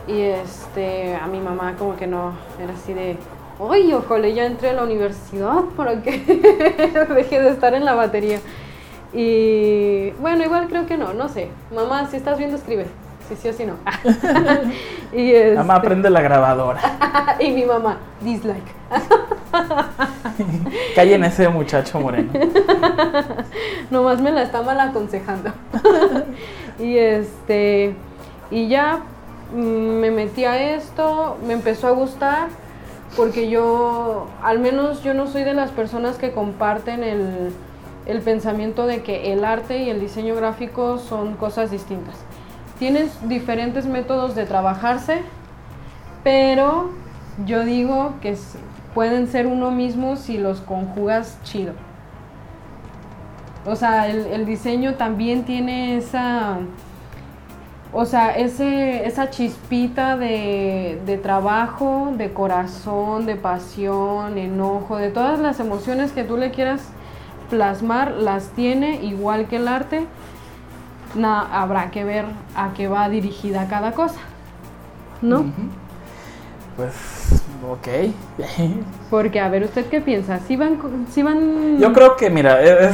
Speaker 1: y este a mi mamá como que no, era así de, oye, ojalá ya entré a la universidad para que deje de estar en la batería. Y bueno, igual creo que no, no sé. Mamá, si estás viendo, escribe. Si sí o si no. y
Speaker 2: Mamá,
Speaker 1: este-
Speaker 2: aprende la grabadora.
Speaker 1: y mi mamá, dislike.
Speaker 2: Callen ese muchacho moreno.
Speaker 1: Nomás me la está mal aconsejando. y este, y ya mm, me metí a esto, me empezó a gustar, porque yo, al menos yo no soy de las personas que comparten el, el pensamiento de que el arte y el diseño gráfico son cosas distintas. Tienes diferentes métodos de trabajarse, pero yo digo que pueden ser uno mismo si los conjugas chido. O sea, el, el diseño también tiene esa, o sea, ese, esa chispita de, de trabajo, de corazón, de pasión, enojo, de todas las emociones que tú le quieras plasmar, las tiene igual que el arte. Na- habrá que ver a qué va dirigida cada cosa. ¿No?
Speaker 2: Pues, ok.
Speaker 1: Porque, a ver, ¿usted qué piensa? ¿Si van, sí van...
Speaker 2: Yo creo que, mira, e-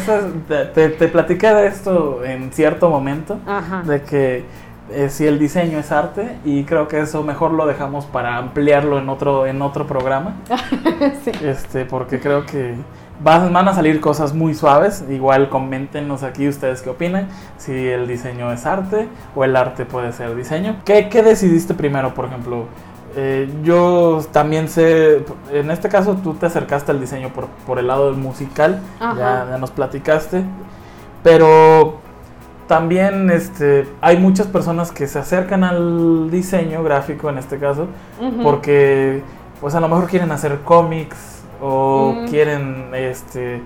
Speaker 2: te, te, te platiqué de esto en cierto momento,
Speaker 1: Ajá.
Speaker 2: de que eh, si el diseño es arte, y creo que eso mejor lo dejamos para ampliarlo en otro, en otro programa,
Speaker 1: sí.
Speaker 2: este, porque creo que van, a salir cosas muy suaves. Igual coméntenos aquí ustedes qué opinan, si el diseño es arte o el arte puede ser diseño. ¿Qué, qué decidiste primero, por ejemplo? Eh, yo también sé, en este caso tú te acercaste al diseño por, por el lado del musical, ya, ya nos platicaste, pero también este, hay muchas personas que se acercan al diseño gráfico en este caso,
Speaker 1: Ujú.
Speaker 2: porque pues a lo mejor quieren hacer cómics o
Speaker 1: Mm.
Speaker 2: quieren este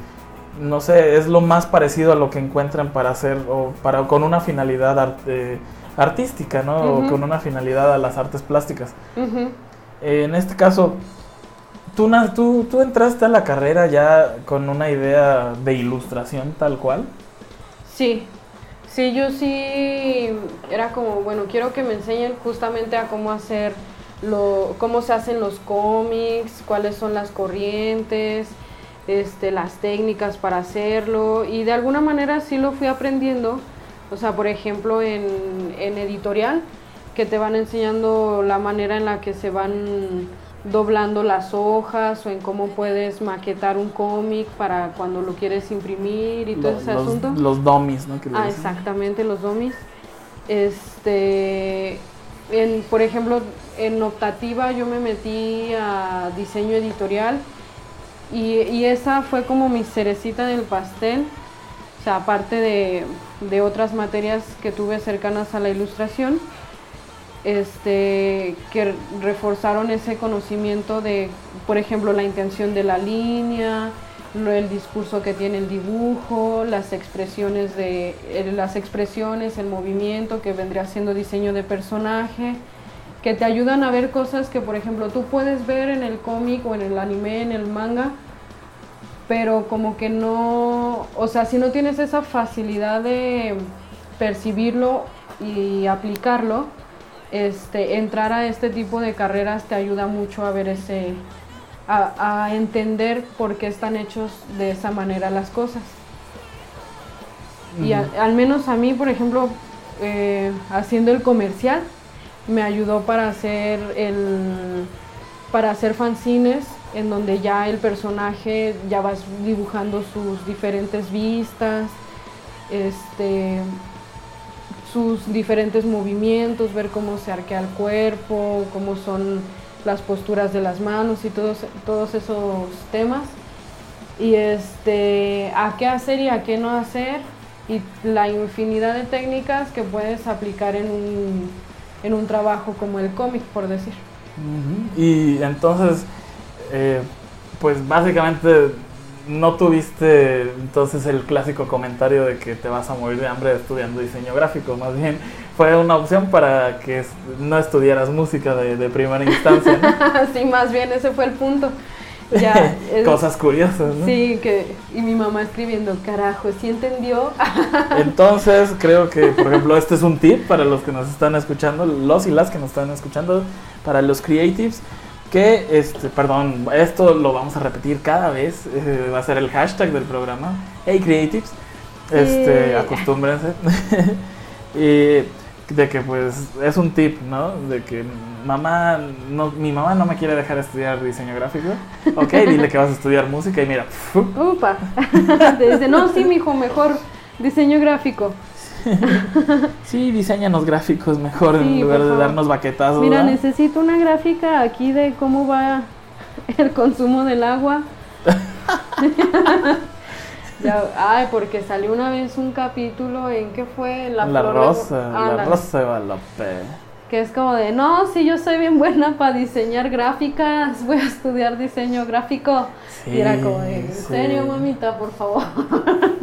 Speaker 2: no sé es lo más parecido a lo que encuentran para hacer o para con una finalidad art- eh, artística no o con una finalidad a las artes plásticas. Eh, en este caso tú, tú tú entraste a la carrera ya con una idea de ilustración tal cual.
Speaker 1: Sí, sí, yo sí era como, bueno, quiero que me enseñen justamente a cómo hacer lo, cómo se hacen los cómics, cuáles son las corrientes, este, las técnicas para hacerlo y de alguna manera sí lo fui aprendiendo, o sea, por ejemplo en, en editorial, que te van enseñando la manera en la que se van doblando las hojas o en cómo puedes maquetar un cómic para cuando lo quieres imprimir y todo
Speaker 2: Lo-
Speaker 1: ese
Speaker 2: los,
Speaker 1: asunto.
Speaker 2: los dummies no Que
Speaker 1: Ah,
Speaker 2: dicen.
Speaker 1: exactamente, los domis. Este, por ejemplo, en optativa yo me metí a diseño editorial y, esa fue como mi cerecita del pastel. O sea, aparte de, de otras materias que tuve cercanas a la ilustración, este, que reforzaron ese conocimiento de, por ejemplo, la intención de la línea, el discurso que tiene el dibujo, las expresiones de las expresiones, el movimiento que vendría siendo diseño de personaje, que te ayudan a ver cosas que por ejemplo tú puedes ver en el cómic o en el anime, en el manga, pero como que no, o sea, si no tienes esa facilidad de percibirlo y aplicarlo, este, entrar a este tipo de carreras te ayuda mucho a ver ese, a, a entender por qué están hechos de esa manera las cosas. Y a- al menos a mí, por ejemplo, eh, haciendo el comercial, me ayudó para hacer el para hacer fanzines en donde ya el personaje ya vas dibujando sus diferentes vistas, este sus diferentes movimientos, ver cómo se arquea el cuerpo, cómo son las posturas de las manos y todos, todos esos temas. Y este, a qué hacer y a qué no hacer. Y la infinidad de técnicas que puedes aplicar en un, en un trabajo como el cómic, por decir.
Speaker 2: Y entonces, eh, pues básicamente no tuviste entonces el clásico comentario de que te vas a morir de hambre estudiando diseño gráfico, más bien fue una opción para que no estudiaras música de, de primera instancia, ¿no?
Speaker 1: sí, más bien ese fue el punto. Ya, es-
Speaker 2: Cosas curiosas, ¿no?
Speaker 1: Sí, que, y mi mamá escribiendo, carajo, ¿sí entendió?
Speaker 2: Entonces creo que, por ejemplo, este es un tip para los que nos están escuchando, los y las que nos están escuchando, para los creatives, que, este, perdón, esto lo vamos a repetir cada vez, eh, va a ser el hashtag del programa, hey creatives, este,
Speaker 1: Sí.
Speaker 2: acostúmbrense, y de que pues es un tip, ¿no? De que mamá, no, mi mamá no me quiere dejar estudiar diseño gráfico, ok, dile que vas a estudiar música y mira,
Speaker 1: Upa. Te dice, no, sí, mijo, mejor diseño gráfico.
Speaker 2: Sí, diseñanos gráficos mejor en lugar de darnos baquetazos.
Speaker 1: Mira,
Speaker 2: ¿verdad?
Speaker 1: necesito una gráfica aquí de cómo va el consumo del agua. Ya, ay, porque salió una vez un capítulo en que fue
Speaker 2: La,
Speaker 1: Flor de-
Speaker 2: Rosa, la
Speaker 1: Ándale.
Speaker 2: Rosa de Guadalupe.
Speaker 1: Que es como de, no, si yo soy bien buena para diseñar gráficas, voy a estudiar diseño gráfico. y era como de, ¿en
Speaker 2: Sí,
Speaker 1: serio, mamita, por favor?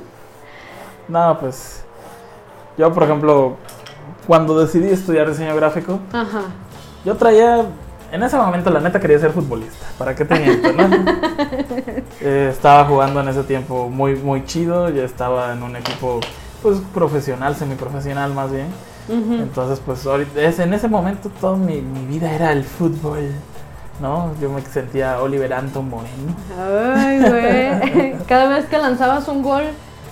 Speaker 2: No, pues yo, por ejemplo, cuando decidí estudiar diseño gráfico,
Speaker 1: Ajá.
Speaker 2: yo traía, en ese momento la neta quería ser futbolista, ¿para qué te miento, no? Eh, estaba jugando en ese tiempo muy, muy chido, ya estaba en un equipo pues profesional, semiprofesional más bien. Entonces, pues ahorita, es- en ese momento toda mi, mi vida era el fútbol, ¿no? Yo me sentía Oliver Anton Moreno.
Speaker 1: Ay, güey. Cada vez que lanzabas un gol,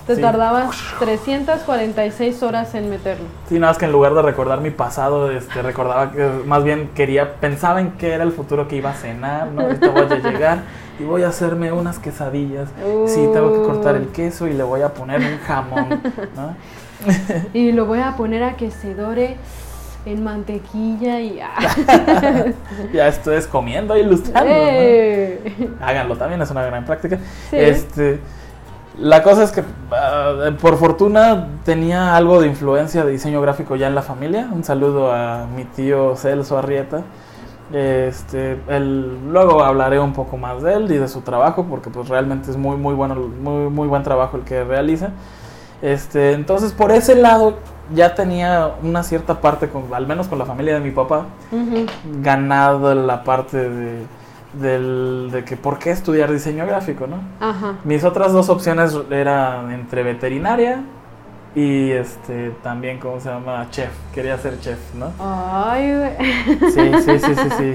Speaker 1: te
Speaker 2: Sí.
Speaker 1: tardabas 346 horas en meterlo.
Speaker 2: Sí, nada más que en lugar de recordar mi pasado, este, recordaba que más bien quería, pensaba en qué era el futuro que iba a cenar, ¿no? Ahorita voy a llegar y voy a hacerme unas quesadillas. Sí, tengo que cortar el queso y le voy a poner un jamón, ¿no?
Speaker 1: Y lo voy a poner a que se dore en mantequilla y... ah.
Speaker 2: Ya estoy comiendo e ilustrando, ¿no?
Speaker 1: ¡Eh!
Speaker 2: Háganlo también, es una gran práctica.
Speaker 1: Sí.
Speaker 2: Este, la cosa es que, ah, por fortuna, tenía algo de influencia de diseño gráfico ya en la familia. Un saludo a mi tío Celso Arrieta. Este, él, luego hablaré un poco más de él y de su trabajo, porque pues realmente es muy, muy bueno, muy, muy buen trabajo el que realiza. Este, entonces, por ese lado, ya tenía una cierta parte, con, al menos con la familia de mi papá, ganado la parte de, del- de que por qué estudiar diseño gráfico, ¿no?
Speaker 1: Ajá.
Speaker 2: Mis otras dos opciones eran entre veterinaria y este también, ¿cómo se llama? Chef. Quería ser chef, ¿no?
Speaker 1: Ay, güey.
Speaker 2: Sí, sí, sí, sí, sí.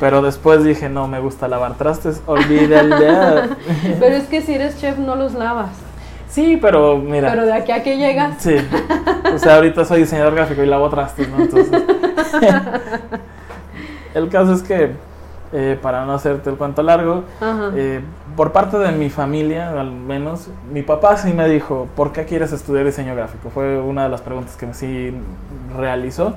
Speaker 2: Pero después dije, no, me gusta lavar trastes, olvídalo.
Speaker 1: Pero es que si eres chef no los lavas.
Speaker 2: Sí, pero mira.
Speaker 1: Pero de aquí a que llegas.
Speaker 2: Sí. O sea, ahorita soy diseñador gráfico y lavo trastes, ¿no? Entonces. el caso es que, eh, para no hacerte el cuento largo, eh, por parte de mi familia, al menos, mi papá sí me dijo, ¿por qué quieres estudiar diseño gráfico? Fue una de las preguntas que sí realizó.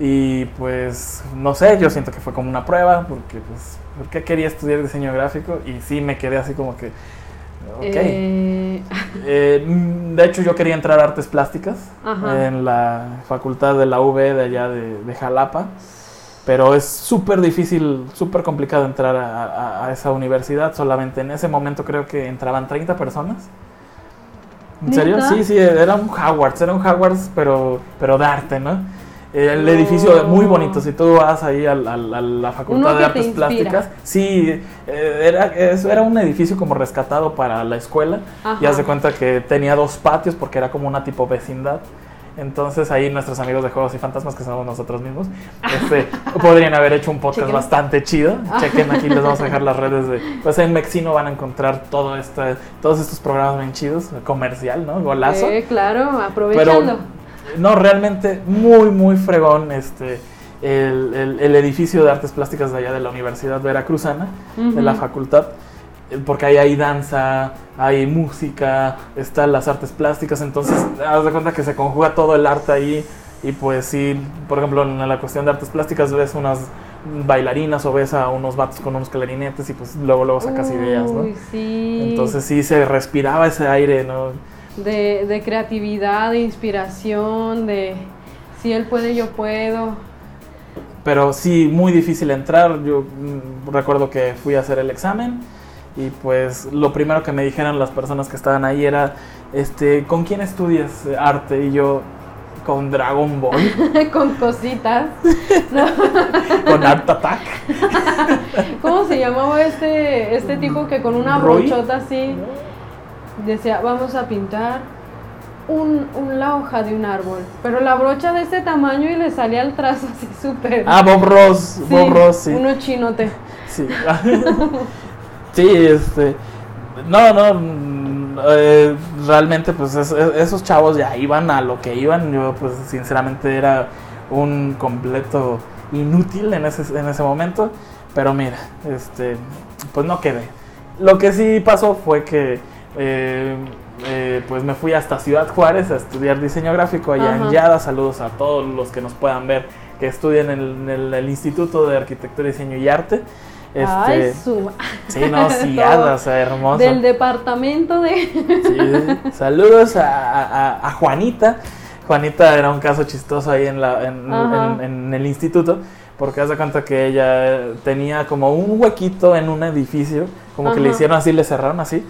Speaker 2: Y pues, no sé, yo siento que fue como una prueba, porque pues, ¿por qué quería estudiar diseño gráfico? Y sí me quedé así como que, ok.
Speaker 1: Eh,
Speaker 2: Eh, de hecho, yo quería entrar a artes plásticas
Speaker 1: Ajá.
Speaker 2: en la facultad de la UB de allá de, de Jalapa, pero es súper difícil, súper complicado entrar a, a- a esa universidad. Solamente en ese momento creo que entraban 30 personas. ¿En serio?
Speaker 1: ¿Neta?
Speaker 2: Sí, sí, era un Hogwarts, era un Hogwarts, pero, pero de arte, ¿no? El
Speaker 1: No.
Speaker 2: edificio muy bonito, si tú vas ahí al- al- a, la facultad de artes plásticas, sí, eh, era, era un edificio como rescatado para la escuela.
Speaker 1: Ajá.
Speaker 2: Y haz de cuenta que tenía dos patios porque era como una tipo vecindad. Entonces ahí nuestros amigos de Juegos y Fantasmas, que somos nosotros mismos, este, podrían haber hecho un podcast
Speaker 1: Chequen.
Speaker 2: bastante chido. Chequen aquí, les vamos a dejar las redes de... Pues en Mexino van a encontrar todo esta, todos estos programas bien chidos, comercial, ¿no? Golazo.
Speaker 1: Eh, claro,
Speaker 2: Pero
Speaker 1: aprovechando.
Speaker 2: no, realmente muy, muy fregón este, el, el- el edificio de artes plásticas de allá de la Universidad Veracruzana, de la facultad, porque ahí hay danza, hay música, están las artes plásticas, entonces haz de cuenta que se conjuga todo el arte ahí y pues sí, por ejemplo en la cuestión de artes plásticas ves unas bailarinas o ves a unos vatos con unos clarinetes y pues luego luego sacas ideas, ¿no?
Speaker 1: Sí.
Speaker 2: Entonces sí se respiraba ese aire, ¿no?
Speaker 1: de, de creatividad, de inspiración, de si él puede, yo puedo.
Speaker 2: Pero sí, muy difícil entrar. Yo mm, recuerdo que fui a hacer el examen y pues lo primero que me dijeron las personas que estaban ahí era, este, ¿con quién estudias arte? Y yo, con Dragon Ball,
Speaker 1: Con cositas.
Speaker 2: con Art Attack.
Speaker 1: ¿Cómo se llamaba este, este tipo que con una brochota así decía, vamos a pintar un, un- la hoja de un árbol? Pero la brocha de este tamaño y le salía el trazo así súper...
Speaker 2: Ah, Bob Ross,
Speaker 1: Sí,
Speaker 2: Bob Ross, sí.
Speaker 1: Uno chinote.
Speaker 2: Sí. Sí, este. No, no. mm, eh, realmente, pues es- es- esos chavos ya iban a lo que iban. Yo, pues, sinceramente, era un completo inútil en ese, en ese momento. Pero mira, este. Pues no quedé. Lo que sí pasó fue que. eh, eh, pues me fui hasta Ciudad Juárez a estudiar diseño gráfico allá
Speaker 1: Ajá.
Speaker 2: en Yada. Saludos a todos los que nos puedan ver que estudian en el, en el- el Instituto de Arquitectura, Diseño y Arte.
Speaker 1: Ay,
Speaker 2: Este,
Speaker 1: su...
Speaker 2: sí, no, sí, o sea, hermoso.
Speaker 1: Del departamento de...
Speaker 2: Sí, saludos a, a- a Juanita. Juanita era un caso chistoso ahí en, la, en,
Speaker 1: Ajá.
Speaker 2: en- en el instituto, porque haz de cuenta que ella tenía como un huequito en un edificio, como que le
Speaker 1: Ajá.
Speaker 2: hicieron así, le cerraron así.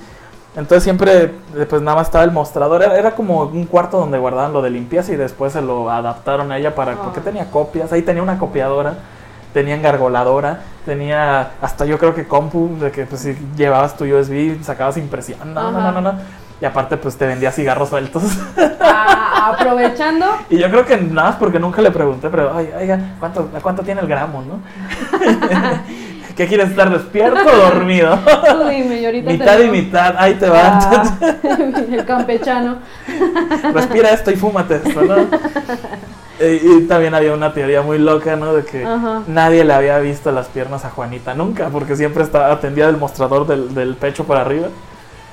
Speaker 2: Entonces siempre, pues nada más estaba el mostrador, era, era como un cuarto donde guardaban lo de limpieza y después se lo adaptaron a ella para, porque
Speaker 1: Ah.
Speaker 2: tenía copias, ahí tenía una copiadora, tenía engargoladora, tenía hasta yo creo que compu, de que pues si llevabas tu USB, sacabas impresión, no, no, no, no. Y aparte pues te vendía cigarros sueltos.
Speaker 1: Ah, aprovechando,
Speaker 2: y yo creo que nada porque nunca le pregunté, pero "Ay, oiga, ¿cuánto, ¿a cuánto tiene el gramo, no? ¿Qué quieres estar despierto o dormido?
Speaker 1: tú dime, ahorita
Speaker 2: mitad y mitad, ahí te va.
Speaker 1: Ah, el campechano.
Speaker 2: Respira esto y fúmate esto, ¿no? Eh, y también había una teoría muy loca, ¿no? De que
Speaker 1: Ajá.
Speaker 2: nadie le había visto las piernas a Juanita nunca, porque siempre estaba atendida del mostrador del, del pecho para arriba.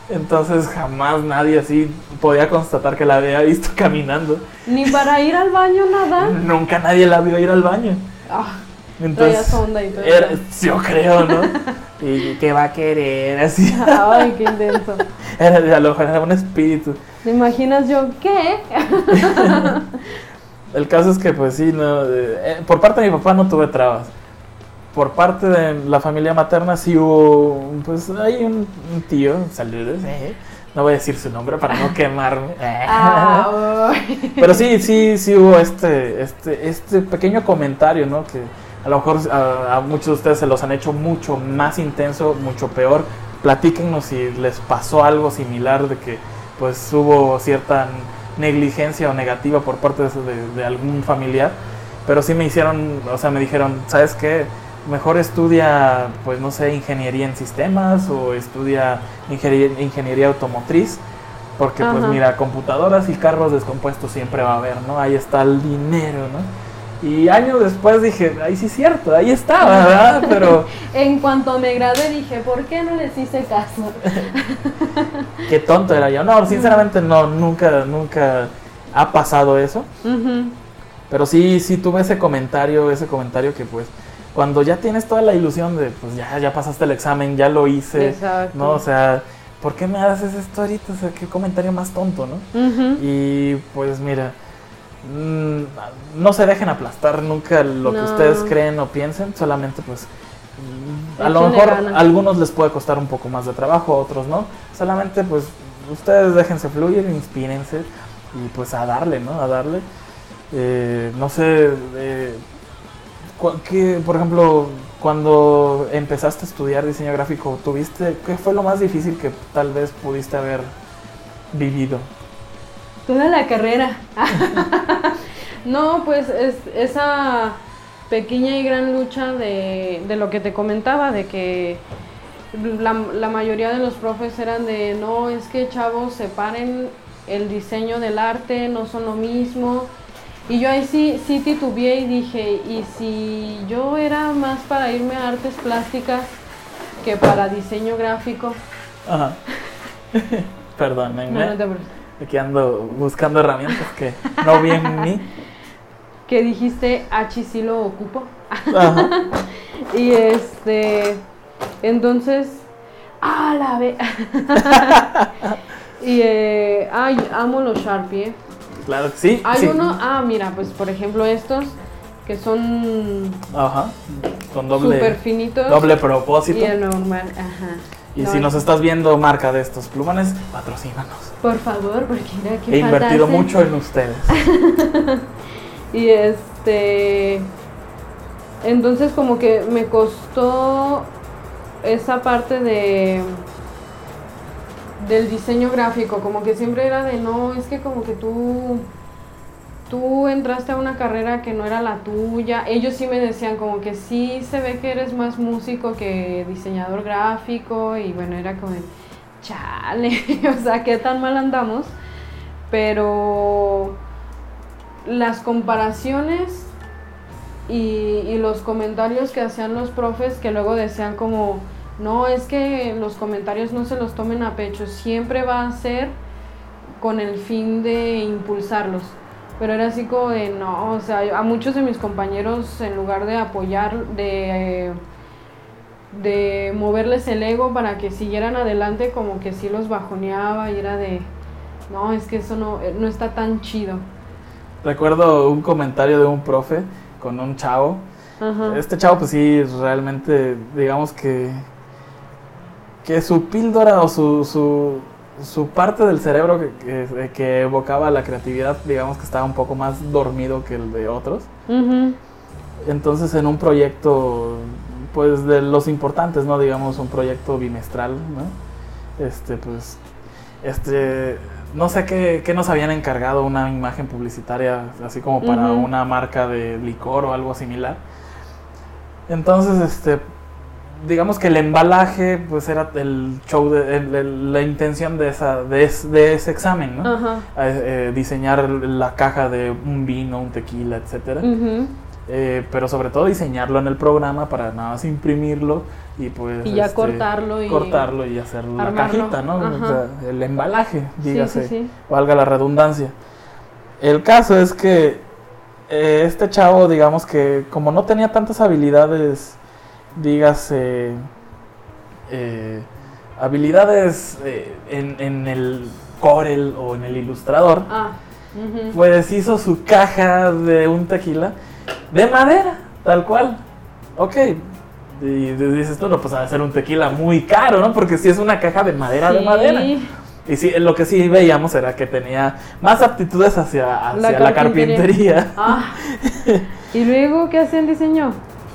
Speaker 2: Entonces jamás nadie así podía constatar que la había visto caminando.
Speaker 1: Ni para ir al baño nada.
Speaker 2: Nunca nadie la vio ir al baño.
Speaker 1: Ah,
Speaker 2: Entonces,
Speaker 1: onda y todo.
Speaker 2: era- yo creo, ¿no? Y que va a querer, así.
Speaker 1: Ay, qué intenso.
Speaker 2: Era, a lo mejor era un espíritu.
Speaker 1: ¿Te imaginas yo qué?
Speaker 2: El caso es que, pues sí, no, eh, por parte de mi papá no tuve trabas. Por parte de la familia materna sí hubo, pues hay un, un tío, saludos, eh, no voy a decir su nombre para no quemarme. eh.
Speaker 1: Ah.
Speaker 2: Pero sí, sí, sí hubo este, este, este pequeño comentario, ¿no? Que a lo mejor a, a muchos de ustedes se los han hecho mucho más intenso, mucho peor. Platíquenos si les pasó algo similar de que pues hubo cierta negligencia o negativa por parte de, de- de algún familiar. Pero sí me hicieron, o sea, me dijeron, ¿sabes qué? Mejor estudia, pues no sé, ingeniería en sistemas o estudia ingeniería, ingeniería automotriz. Porque pues
Speaker 1: Ajá.
Speaker 2: mira, computadoras y carros descompuestos siempre va a haber, ¿no? Ahí está el dinero, ¿no? Y años después dije, ahí sí es cierto, ahí está, ¿verdad? Pero
Speaker 1: En cuanto me gradué dije, ¿por qué no les hice caso?
Speaker 2: qué tonto era yo. No, sinceramente no, nunca, nunca ha pasado eso. Pero sí, sí tuve ese comentario, ese comentario que pues cuando ya tienes toda la ilusión de, pues ya, ya pasaste el examen, ya lo hice,
Speaker 1: Exacto.
Speaker 2: ¿no? O sea, ¿por qué me haces esto ahorita? O sea, qué comentario más tonto, ¿no? Y pues mira, no se dejen aplastar nunca lo que ustedes creen o piensen, solamente pues mm, a lo mejor a algunos les puede costar un poco más de trabajo, a otros no. Solamente pues ustedes déjense fluir, inspírense y pues a darle, ¿no? A darle. Eh, no sé, eh, ¿qué, por ejemplo, cuando empezaste a estudiar diseño gráfico, ¿tuviste, qué fue lo más difícil que tal vez pudiste haber vivido?
Speaker 1: Toda la carrera. no, pues es esa pequeña y gran lucha de, de lo que te comentaba, de que la, la mayoría de los profes eran de, no, es que chavos, separen el diseño del arte, no son lo mismo. Y yo ahí sí, sí titubeé y dije, ¿y si yo era más para irme a artes plásticas que para diseño gráfico?
Speaker 2: Ajá. Perdónenme.
Speaker 1: No, no te preocupes.
Speaker 2: Aquí ando buscando herramientas que no vi en mí.
Speaker 1: Que dijiste, ah, sí lo ocupo.
Speaker 2: Ajá.
Speaker 1: Y este, entonces, ah, la ve. y, eh, ay, amo los Sharpie. ¿eh?
Speaker 2: Claro que sí.
Speaker 1: Hay
Speaker 2: sí.
Speaker 1: uno, ah, mira, pues por ejemplo estos, que son
Speaker 2: Ajá. Con doble,
Speaker 1: finitos.
Speaker 2: doble propósito.
Speaker 1: Y el normal, ajá.
Speaker 2: Y
Speaker 1: No,
Speaker 2: si nos estás viendo marca de estos plumones, patrocínanos.
Speaker 1: Por favor, porque mira que
Speaker 2: He invertido mucho en ustedes.
Speaker 1: Y este. Entonces, como que me costó esa parte de. del diseño gráfico. Como que siempre era de no, es que como que tú. Tú entraste a una carrera que no era la tuya. Ellos sí me decían como que sí se ve que eres más músico que diseñador gráfico. Y bueno, era como chale, o sea, qué tan mal andamos. Pero las comparaciones y, y los comentarios que hacían los profes que luego decían como, no, es que los comentarios no se los tomen a pecho, siempre va a ser con el fin de impulsarlos. Pero era así como de, no, o sea, a muchos de mis compañeros en lugar de apoyar, de, de moverles el ego para que siguieran adelante, como que sí los bajoneaba y era de, no, es que eso no, no está tan chido.
Speaker 2: Recuerdo un comentario de un profe con un chavo.
Speaker 1: Ajá.
Speaker 2: Este chavo, pues sí, realmente, digamos que, que su píldora o su, su, su parte del cerebro que, que, que evocaba la creatividad, digamos que estaba un poco más dormido que el de otros. Entonces, en un proyecto, pues de los importantes, ¿no? Digamos, un proyecto bimestral, ¿no? Este, pues, este, no sé qué, qué nos habían encargado, una imagen publicitaria, así como para una marca de licor o algo similar. Entonces, este, digamos que el embalaje, pues era el show, de, el- el- la intención de, esa, de, es- de ese examen, ¿no? Eh, eh, diseñar la caja de un vino, un tequila, etcétera. Eh, pero sobre todo diseñarlo en el programa para nada más imprimirlo y pues
Speaker 1: Y ya
Speaker 2: este,
Speaker 1: cortarlo y...
Speaker 2: cortarlo y hacer la cajita, ¿no? O sea, el embalaje, dígase,
Speaker 1: sí, sí.
Speaker 2: valga la redundancia. El caso es que eh, este chavo, digamos que como no tenía tantas habilidades, dígase, eh, habilidades eh, en, en el Corel o en el Ilustrador,
Speaker 1: Ah.
Speaker 2: pues hizo su caja de un tequila de madera, tal cual. Ok. Y dices tú, no, pues ha de ser un tequila muy caro, ¿no? Porque si es una caja de madera, de
Speaker 1: Sí.
Speaker 2: madera. Y sí, lo que sí veíamos era que tenía más aptitudes hacia, hacia la,
Speaker 1: carpintería.
Speaker 2: carpintería.
Speaker 1: Ah. ¿Y luego qué hacía el diseño?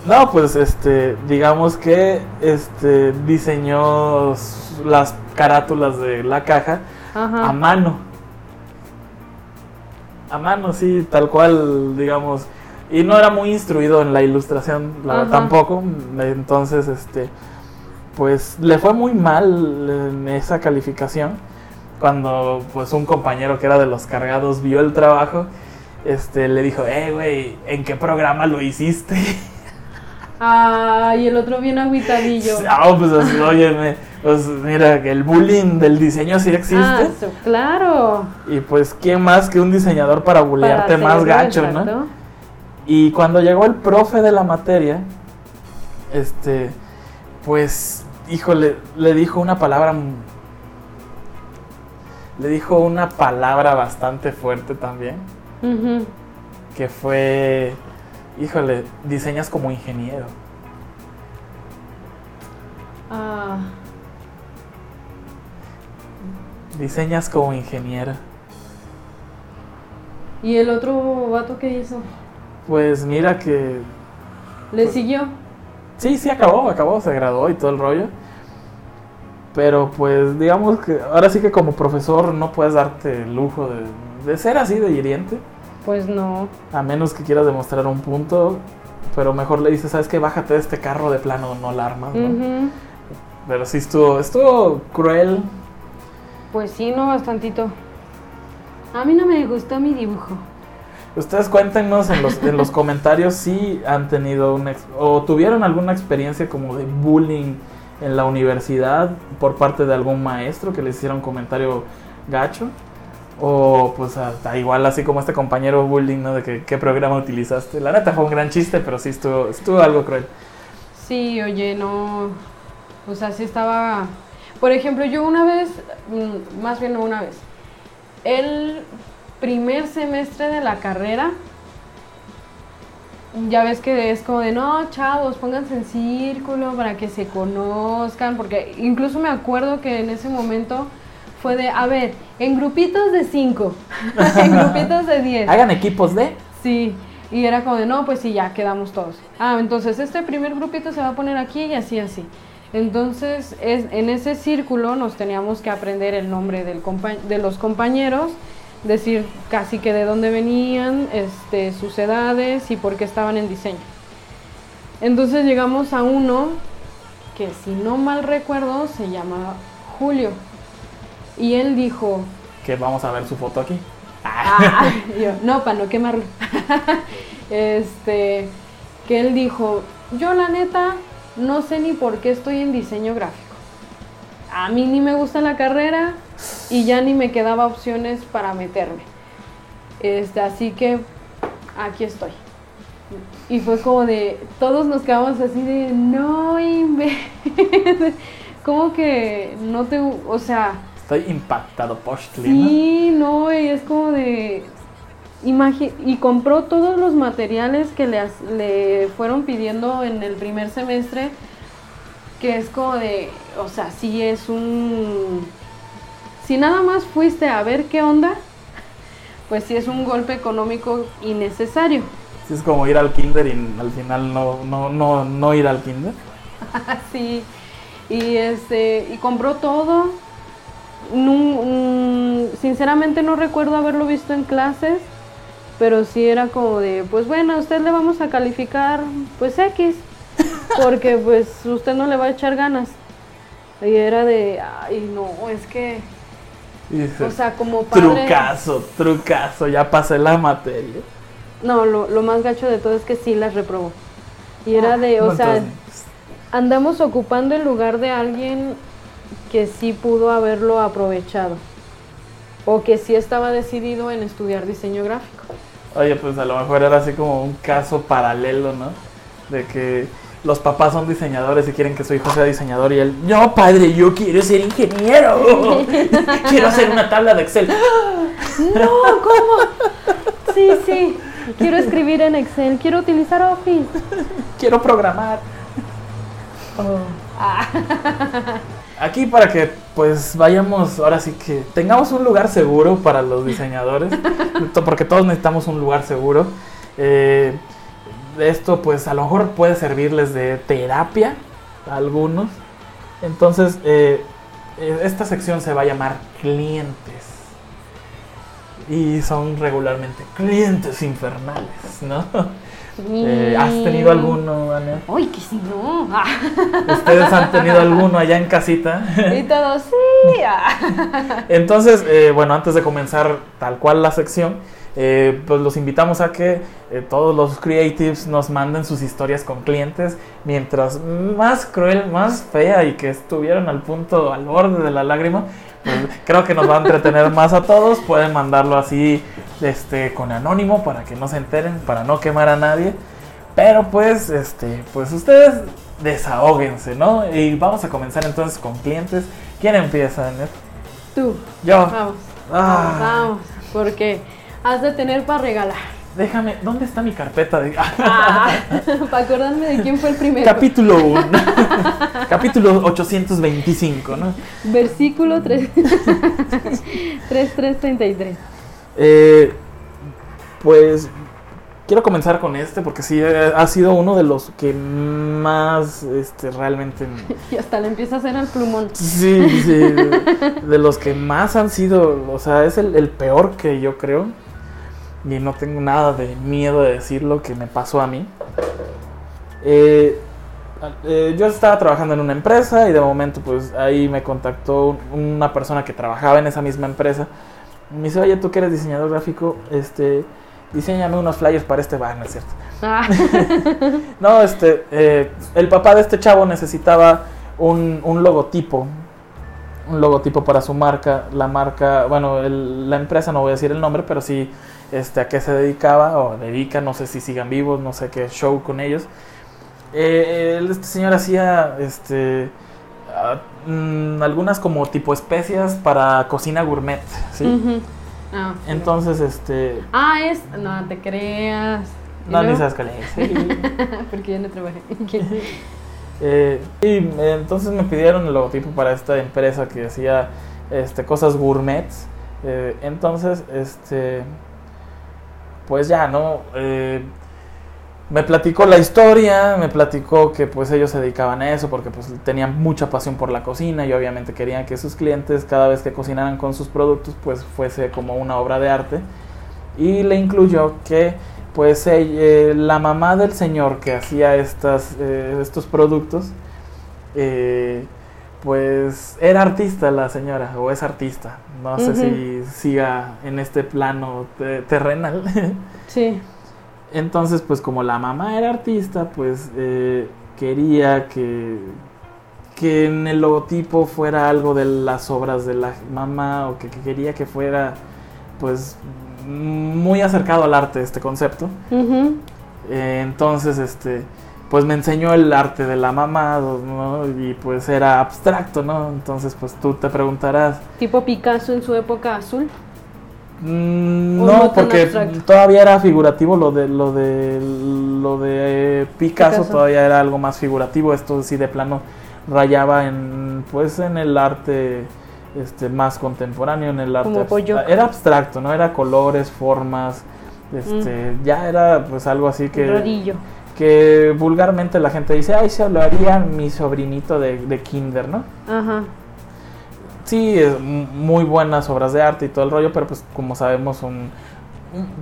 Speaker 2: No, pues este, digamos que este diseñó las carátulas de la caja a mano. A mano, sí, tal cual, digamos. Y no era muy instruido en la ilustración, la tampoco. Entonces, este, pues le fue muy mal en esa calificación. Cuando, pues, un compañero que era de los cargados vio el trabajo, este, le dijo, eh, güey, ¿en qué programa lo hiciste?
Speaker 1: Ah, y el otro bien agüitadillo.
Speaker 2: No, pues, así, óyeme, pues, mira, que el bullying del diseño sí existe.
Speaker 1: Ah, claro.
Speaker 2: Y pues, ¿quién más que un diseñador para bullearte
Speaker 1: Para
Speaker 2: más gacho, no? Y cuando llegó el profe de la materia, este, pues, híjole, le dijo una palabra, le dijo una palabra bastante fuerte también, que fue, híjole, diseñas como ingeniero.
Speaker 1: Ah,
Speaker 2: Diseñas como ingeniero.
Speaker 1: ¿Y el otro vato qué hizo?
Speaker 2: Pues mira que
Speaker 1: ¿Le siguió?
Speaker 2: Sí, sí, acabó, acabó, se graduó y todo el rollo. Pero pues digamos que ahora sí que como profesor no puedes darte el lujo de, de ser así de hiriente,
Speaker 1: Pues no.
Speaker 2: a menos que quieras demostrar un punto, pero mejor le dices, ¿sabes qué? Bájate de este carro de plano, no la armas, ¿no? Pero sí estuvo, estuvo cruel.
Speaker 1: Pues sí, no, bastantito. A mí no me gustó mi dibujo.
Speaker 2: Ustedes cuéntenos en los, en los comentarios si han tenido una o tuvieron alguna experiencia como de bullying en la universidad por parte de algún maestro que les hiciera un comentario gacho. O pues hasta igual así como este compañero bullying, ¿no? De que qué programa utilizaste. La neta fue un gran chiste, pero sí estuvo, estuvo algo cruel.
Speaker 1: Sí, oye, no. O sea, sí estaba. Por ejemplo, yo una vez, mm, más bien no una vez, el primer semestre de la carrera, ya ves que es como de, no, chavos, pónganse en círculo para que se conozcan, porque incluso me acuerdo que en ese momento fue de, a ver, en grupitos de cinco, en grupitos de diez.
Speaker 2: Hagan equipos de.
Speaker 1: Sí, y era como de, no, pues sí, ya quedamos todos. Ah, entonces este primer grupito se va a poner aquí y así, así. Entonces, es, en ese círculo nos teníamos que aprender el nombre del compa- de los compañeros, decir casi que de dónde venían, este, sus edades y por qué estaban en diseño. Entonces llegamos a uno que, si no mal recuerdo, se llama Julio. Y él dijo,
Speaker 2: Que vamos a ver su foto aquí.
Speaker 1: Ah, yo, no, para no quemarlo. este, que él dijo, yo la neta no sé ni por qué estoy en diseño gráfico. A mí ni me gusta la carrera y ya ni me quedaba opciones para meterme. Este, así que aquí estoy. Y fue como de, todos nos quedamos así de, no inventes. como que no te, o sea...
Speaker 2: Estoy impactado, Postli.
Speaker 1: Sí, no, y es como de... y compró todos los materiales que le, le fueron pidiendo en el primer semestre, que es como de, o sea, sí es un... Si nada más fuiste a ver qué onda, pues sí es un golpe económico innecesario.
Speaker 2: Sí, es como ir al kinder y al final no, no, no, no ir al kinder.
Speaker 1: Sí, y este, y compró todo. Nu- mm, sinceramente no recuerdo haberlo visto en clases, pero sí era como de, pues bueno, a usted le vamos a calificar pues X, porque pues usted no le va a echar ganas. Y era de, ay no, es que,
Speaker 2: dices,
Speaker 1: o sea, como padre...
Speaker 2: trucazo, trucazo, ya pasé la materia.
Speaker 1: No, lo, lo más gacho de todo es que sí las reprobó. Y era de, o
Speaker 2: No,
Speaker 1: sea,
Speaker 2: entonces,
Speaker 1: andamos ocupando el lugar de alguien que sí pudo haberlo aprovechado o que sí estaba decidido en estudiar diseño gráfico.
Speaker 2: Oye, pues a lo mejor era así como un caso paralelo, ¿no? De que los papás son diseñadores y quieren que su hijo sea diseñador y él, no padre, yo quiero ser ingeniero, quiero hacer una tabla de Excel.
Speaker 1: No, ¿cómo? Sí, sí. Quiero escribir en Excel, quiero utilizar Office.
Speaker 2: quiero programar.
Speaker 1: Ah,
Speaker 2: Aquí para que pues vayamos, ahora sí que tengamos un lugar seguro para los diseñadores, porque todos necesitamos un lugar seguro. Eh, esto pues a lo mejor puede servirles de terapia a algunos. Entonces eh, eh, esta sección se va a llamar clientes. Y son regularmente clientes infernales, ¿no? Eh, ¿Has tenido alguno, Ana?
Speaker 1: Ay, que si no. Ah,
Speaker 2: ¿Ustedes han tenido alguno allá en casita?
Speaker 1: Y todos, sí. Ah.
Speaker 2: Entonces, eh, bueno, antes de comenzar tal cual la sección, eh, pues los invitamos a que eh, todos los creatives nos manden sus historias con clientes. Mientras más cruel, más fea y que estuvieron al punto, al borde de la lágrima, creo que nos va a entretener más a todos. Pueden mandarlo así, este, con anónimo para que no se enteren, para no quemar a nadie. Pero pues, este, pues ustedes desahóguense, ¿no? Y vamos a comenzar entonces con clientes. ¿Quién empieza, Net?
Speaker 1: Tú,
Speaker 2: Yo.
Speaker 1: vamos.
Speaker 2: Ah.
Speaker 1: Vamos, vamos. Porque has de tener para regalar.
Speaker 2: Déjame, ¿dónde está mi carpeta de
Speaker 1: Ah, para acordarme de quién fue el primero.
Speaker 2: capítulo 1? capítulo 825, ¿no?
Speaker 1: Versículo 3. 3333.
Speaker 2: Eh, pues quiero comenzar con este porque sí eh, ha sido uno de los que más este realmente
Speaker 1: Y hasta le empieza a hacer al plumón.
Speaker 2: sí, sí, de los que más han sido, o sea, es el, el peor que yo creo. Y no tengo nada de miedo de decir lo que me pasó a mí. Eh, eh, yo estaba trabajando en una empresa y de momento pues ahí me contactó una persona que trabajaba en esa misma empresa. Me dice, oye, tú que eres diseñador gráfico, este, diseñame unos flyers para este bar, ¿no es cierto?
Speaker 1: Ah,
Speaker 2: No, este, eh, el papá de este chavo necesitaba un, un logotipo, un logotipo para su marca, la marca, bueno, el- la empresa, no voy a decir el nombre, pero sí, este, a qué se dedicaba, o dedica, no sé si sigan vivos, no sé qué show con ellos. Eh, este señor hacía, este, ah, mm, algunas como tipo especias para cocina gourmet, ¿sí?
Speaker 1: Ah, sí.
Speaker 2: Entonces, este,
Speaker 1: Ah, es. No te creas. ¿Y
Speaker 2: no, ni sabes cuál es, sí.
Speaker 1: Porque yo no trabajé.
Speaker 2: Eh, y eh, entonces me pidieron el logotipo para esta empresa que hacía este, cosas gourmets. Entonces, este, pues ya, ¿no? Eh, me platicó la historia, me platicó que pues ellos se dedicaban a eso porque pues tenían mucha pasión por la cocina y obviamente querían que sus clientes cada vez que cocinaran con sus productos pues fuese como una obra de arte. Y le incluyó que pues eh, la mamá del señor que hacía estas, eh, estos productos, pues era artista la señora, o es artista. No sé si siga en este plano te- terrenal.
Speaker 1: Sí.
Speaker 2: Entonces, pues como la mamá era artista, pues eh, quería que, que en el logotipo fuera algo de las obras de la mamá o que, que quería que fuera pues muy acercado al arte este concepto. Eh, entonces, este, pues me enseñó el arte de la mamá, ¿no? Y pues era abstracto, ¿no? Entonces, pues tú te preguntarás.
Speaker 1: ¿Tipo Picasso en su época azul?
Speaker 2: Mm,
Speaker 1: ¿O
Speaker 2: no, porque
Speaker 1: abstracto?
Speaker 2: todavía era figurativo lo de lo de lo de eh, Picasso,
Speaker 1: Picasso.
Speaker 2: todavía era algo más figurativo. Esto sí de plano rayaba en pues en el arte este más contemporáneo, en el arte
Speaker 1: Como
Speaker 2: abs-
Speaker 1: Pollock.
Speaker 2: era abstracto, no era colores, formas, este ya era pues algo así que
Speaker 1: Rodillo.
Speaker 2: Que vulgarmente la gente dice, ay, se lo haría mi sobrinito de, de kinder, ¿no?
Speaker 1: Ajá.
Speaker 2: Sí, es muy buenas obras de arte y todo el rollo, pero pues como sabemos, un,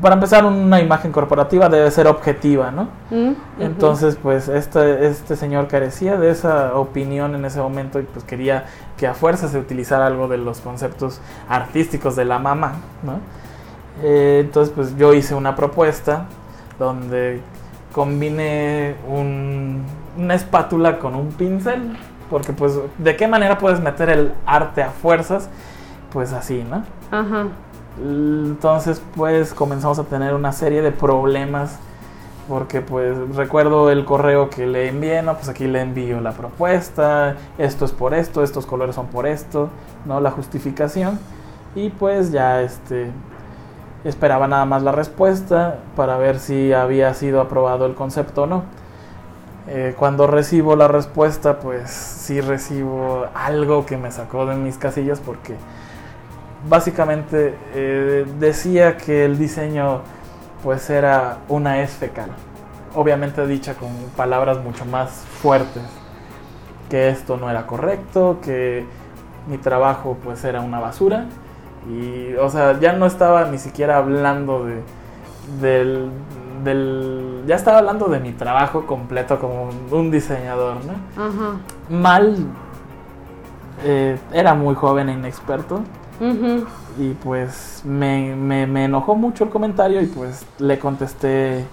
Speaker 2: para empezar, una imagen corporativa debe ser objetiva, ¿no?
Speaker 1: Mm.
Speaker 2: Entonces, pues este, este señor carecía de esa opinión en ese momento y pues quería que a fuerza se utilizara algo de los conceptos artísticos de la mamá, ¿no? Eh, entonces, pues yo hice una propuesta donde combiné un- una espátula con un pincel, porque pues de qué manera puedes meter el arte a fuerzas, pues así, ¿no?
Speaker 1: Ajá.
Speaker 2: Entonces, pues comenzamos a tener una serie de problemas. Porque pues recuerdo el correo que le envié, no, pues aquí le envío la propuesta, esto es por esto, estos colores son por esto, ¿no? La justificación. Y pues ya este esperaba nada más la respuesta para ver si había sido aprobado el concepto o no. Eh, cuando recibo la respuesta, pues sí recibo algo que me sacó de mis casillas porque básicamente eh, decía que el diseño pues era una S fecal. Obviamente dicha con palabras mucho más fuertes. Que esto no era correcto, que mi trabajo pues era una basura. Y, o sea, ya no estaba ni siquiera hablando de, del, del... Ya estaba hablando de mi trabajo completo como un diseñador, ¿no?
Speaker 1: Ajá.
Speaker 2: Mal... eh, era muy joven e inexperto. Y pues me, me, me enojó mucho el comentario y pues le contesté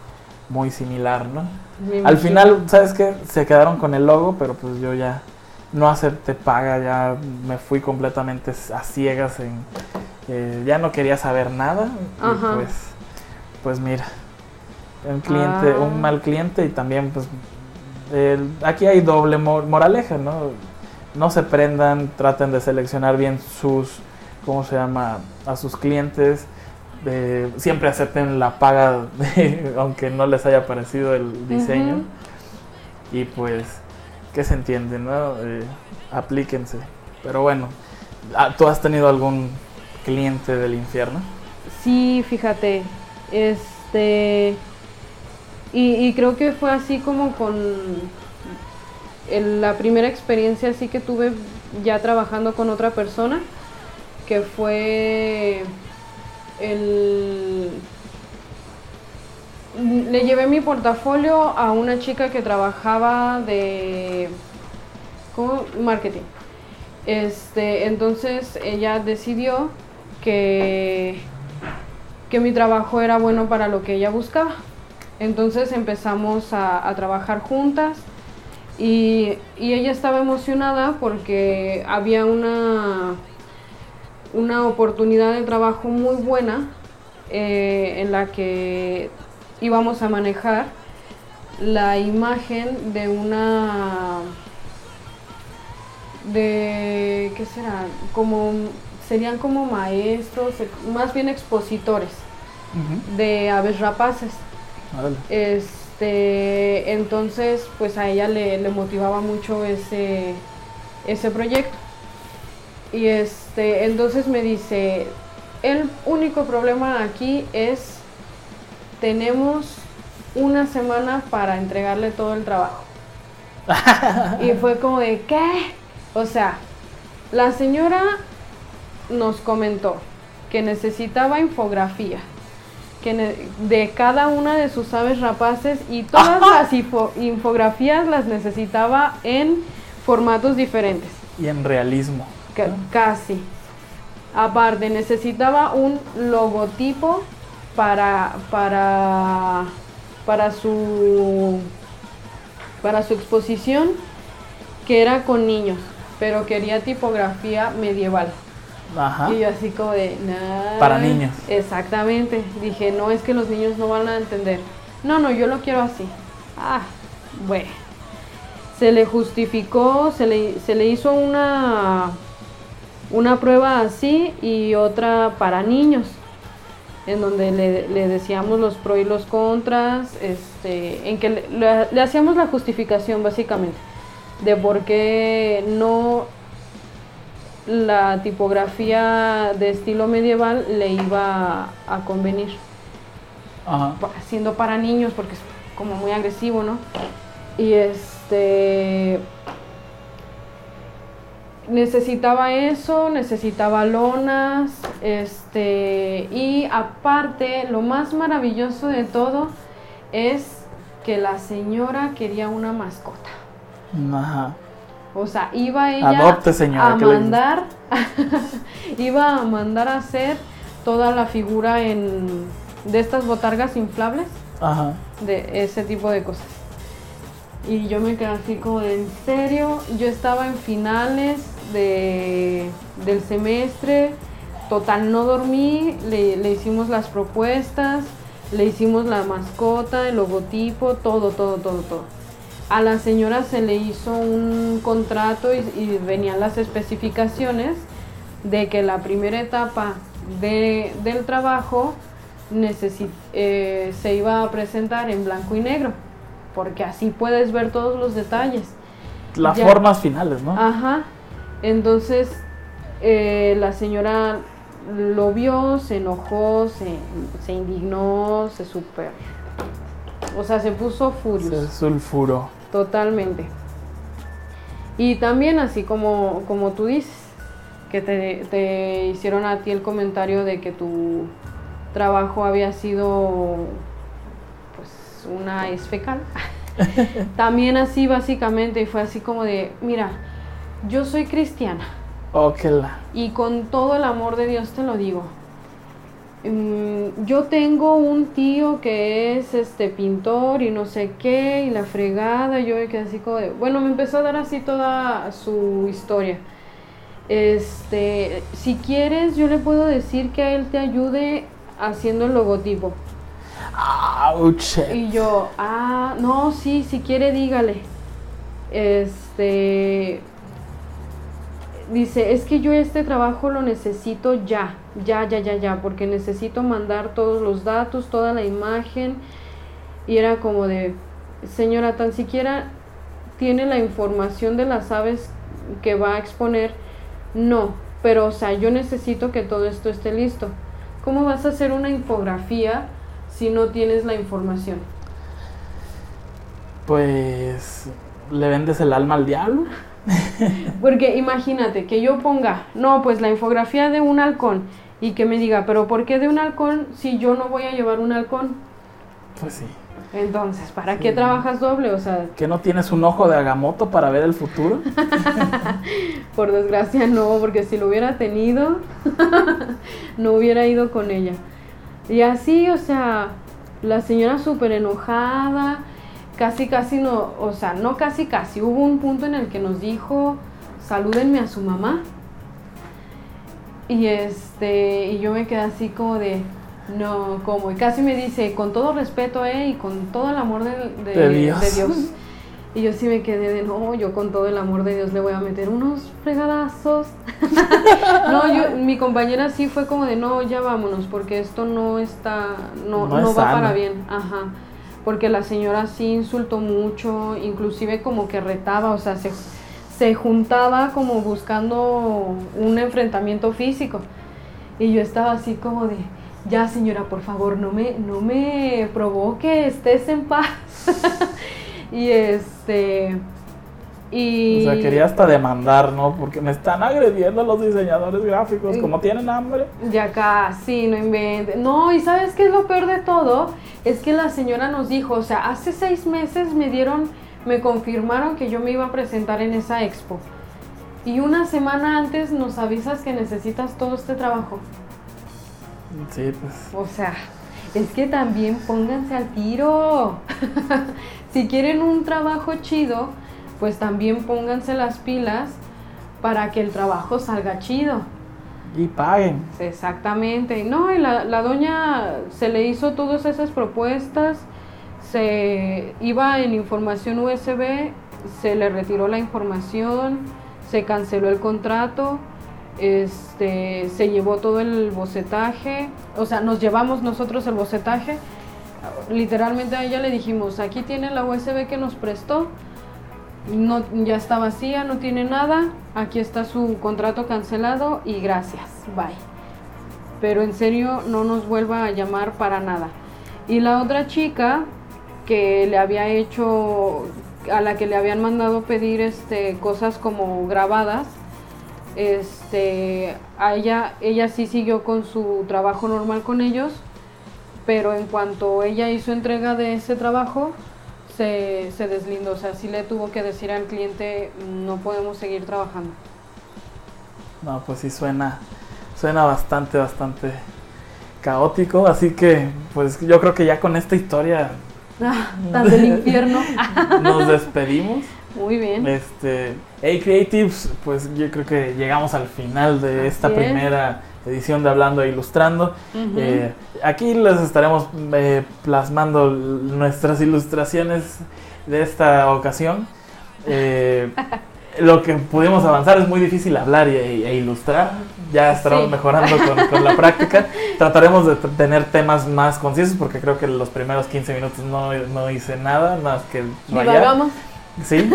Speaker 2: muy similar, ¿no? Al final, ¿sabes qué? Se quedaron con el logo, pero pues yo ya no acepté paga, ya me fui completamente a ciegas en... eh, ya no quería saber nada. Y pues, pues mira, un cliente,
Speaker 1: Ah.
Speaker 2: un mal cliente y también pues... el- aquí hay doble mo- moraleja, ¿no? No se prendan, traten de seleccionar bien sus, ¿cómo se llama? A sus clientes. eh, siempre acepten la paga, aunque no les haya parecido el diseño. Y pues, ¿qué se entiende, no? Eh, aplíquense. Pero bueno, ah, ¿tú has tenido algún cliente del infierno?
Speaker 1: Sí, fíjate, este, y, creo que fue así como con la primera experiencia así que tuve ya trabajando con otra persona, que fue el... Le llevé mi portafolio a una chica que trabajaba de marketing. Este, entonces ella decidió que, que mi trabajo era bueno para lo que ella buscaba. Entonces empezamos a, a trabajar juntas y, y ella estaba emocionada porque había una, una oportunidad de trabajo muy buena eh, en la que íbamos a manejar la imagen de una de qué será como serían como maestros más bien expositores de aves rapaces. Este entonces pues a ella le, le motivaba mucho ese ese proyecto. Y este entonces me dice el único problema aquí es tenemos una semana para entregarle todo el trabajo y fue como de qué o sea la señora nos comentó que necesitaba infografía que de cada una de sus aves rapaces y todas las info- infografías las necesitaba en formatos diferentes,
Speaker 2: Y en realismo.
Speaker 1: ca- casi. Aparte, necesitaba un logotipo para, para, para, su, para su exposición que era con niños, pero quería tipografía medieval.
Speaker 2: Ajá.
Speaker 1: Y yo así como de, "Nah".
Speaker 2: Para niños.
Speaker 1: Exactamente. Dije, no, es que los niños no van a entender. No, no, yo lo quiero así. Ah, bueno. Se le justificó, se le, se le hizo una, una prueba así y otra para niños, en donde le, le decíamos los pros y los contras, este, en que le, le- le hacíamos la justificación básicamente de por qué no la tipografía de estilo medieval le iba a convenir
Speaker 2: Ajá.
Speaker 1: siendo para niños porque es como muy agresivo, ¿no? Y este necesitaba eso, necesitaba lonas, este y aparte lo más maravilloso de todo es que la señora quería una mascota.
Speaker 2: Ajá.
Speaker 1: O sea, iba ella
Speaker 2: Adopte, señora,
Speaker 1: a mandar, iba a mandar a hacer toda la figura en de estas botargas inflables,
Speaker 2: Ajá.
Speaker 1: de ese tipo de cosas. Y yo me quedé así como de, en serio, yo estaba en finales de, del semestre, total no dormí, le, le hicimos las propuestas, le hicimos la mascota, el logotipo, todo, todo, todo, todo. A la señora se le hizo un contrato y, y venían las especificaciones de que la primera etapa de- del trabajo eh, se iba a presentar en blanco y negro, porque así puedes ver todos los detalles.
Speaker 2: Las
Speaker 1: Ya.
Speaker 2: formas finales, ¿no?
Speaker 1: Ajá. Entonces eh, la señora lo vio, se enojó, se, se indignó, se super... O sea, se puso furioso.
Speaker 2: Se sulfuró.
Speaker 1: Totalmente. Y también así como, como tú dices, que te, te hicieron a ti el comentario de que tu trabajo había sido pues una es fecal. también así básicamente y fue así como de, mira, yo soy cristiana
Speaker 2: que la.
Speaker 1: y con todo el amor de Dios te lo digo. Mm, Yo tengo un tío que es este pintor y no sé qué, y la fregada, yo quedé así como de, bueno, me empezó a dar así toda su historia. Este, si quieres, yo le puedo decir que a él te ayude haciendo el logotipo.
Speaker 2: Ouch.
Speaker 1: Y yo, ah, no, sí, si quiere, dígale. Este. Dice, es que yo este trabajo lo necesito ya, ya, ya, ya, ya, porque necesito mandar todos los datos, toda la imagen. Y era como de, señora, tan siquiera tiene la información de las aves que va a exponer. No, pero o sea, yo necesito que todo esto esté listo. ¿Cómo vas a hacer una infografía si no tienes la información?
Speaker 2: Pues. ¿Le vendes el alma al diablo?
Speaker 1: Porque imagínate que yo ponga, no, pues la infografía de un halcón y que me diga, pero ¿por qué de un halcón si yo no voy a llevar un halcón?
Speaker 2: Pues sí.
Speaker 1: Entonces, ¿para
Speaker 2: Sí.
Speaker 1: qué trabajas doble? O sea,
Speaker 2: ¿Que no tienes un ojo de Agamotto para ver el futuro?
Speaker 1: por desgracia no, porque si lo hubiera tenido, no hubiera ido con ella. Y así, o sea, la señora súper enojada, casi, casi no, o sea, no casi, casi, hubo un punto en el que nos dijo, salúdenme a su mamá. Y este, y yo me quedé así como de, no, como, y casi me dice, con todo respeto, eh, y con todo el amor de, de-
Speaker 2: De Dios.
Speaker 1: de Dios. Y yo sí me quedé de, no, yo con todo el amor de Dios le voy a meter unos fregadazos. no, yo, mi compañera sí fue como de, no, ya vámonos, porque esto no está, no,
Speaker 2: No
Speaker 1: no,
Speaker 2: es
Speaker 1: va para bien. Ajá. Porque la señora sí insultó mucho, inclusive como que retaba, o sea, se, se juntaba como buscando un enfrentamiento físico. Y yo estaba así como de, ya señora, por favor, no me, no me provoque, estés en paz. y este... Y...
Speaker 2: O sea, quería hasta demandar, ¿no? Porque me están agrediendo los diseñadores gráficos. Como tienen hambre.
Speaker 1: Ya casi, no inventes. No, y ¿sabes qué es lo peor de todo? Es que la señora nos dijo, o sea, hace seis meses me dieron, me confirmaron que yo me iba a presentar en esa expo. Y una semana antes nos avisas que necesitas todo este trabajo.
Speaker 2: Sí, pues.
Speaker 1: O sea, es que también pónganse al tiro. si quieren un trabajo chido, pues también pónganse las pilas para que el trabajo salga chido.
Speaker 2: Y paguen.
Speaker 1: Exactamente. No, y la, la doña se le hizo todas esas propuestas, se iba en información USB, se le retiró la información, se canceló el contrato, este, se llevó todo el bocetaje, o sea, nos llevamos nosotros el bocetaje. Literalmente a ella le dijimos, aquí tiene la USB que nos prestó, no, ya está vacía, no tiene nada, aquí está su contrato cancelado y gracias, bye. Pero en serio no nos vuelva a llamar para nada. Y la otra chica que le había hecho, a la que le habían mandado pedir este, cosas como grabadas, este, a ella, ella sí siguió con su trabajo normal con ellos, pero en cuanto ella hizo entrega de ese trabajo, se, se deslindó, o sea, sí le tuvo que decir al cliente, no podemos seguir trabajando.
Speaker 2: No, pues sí suena, suena bastante, bastante caótico, así que pues yo creo que ya con esta historia
Speaker 1: Ah, tan del infierno.
Speaker 2: nos despedimos.
Speaker 1: Muy bien.
Speaker 2: Este, hey Creatives, pues yo creo que llegamos al final de
Speaker 1: Así
Speaker 2: esta
Speaker 1: es.
Speaker 2: primera edición de Hablando e Ilustrando. Eh, aquí les estaremos eh, plasmando nuestras ilustraciones de esta ocasión. Eh, lo que pudimos avanzar es muy difícil hablar y, e ilustrar. Ya estaremos
Speaker 1: Sí.
Speaker 2: mejorando con, con la práctica. Trataremos de tener temas más concisos porque creo que los primeros 15 minutos no, no hice nada más que rayar. Sí,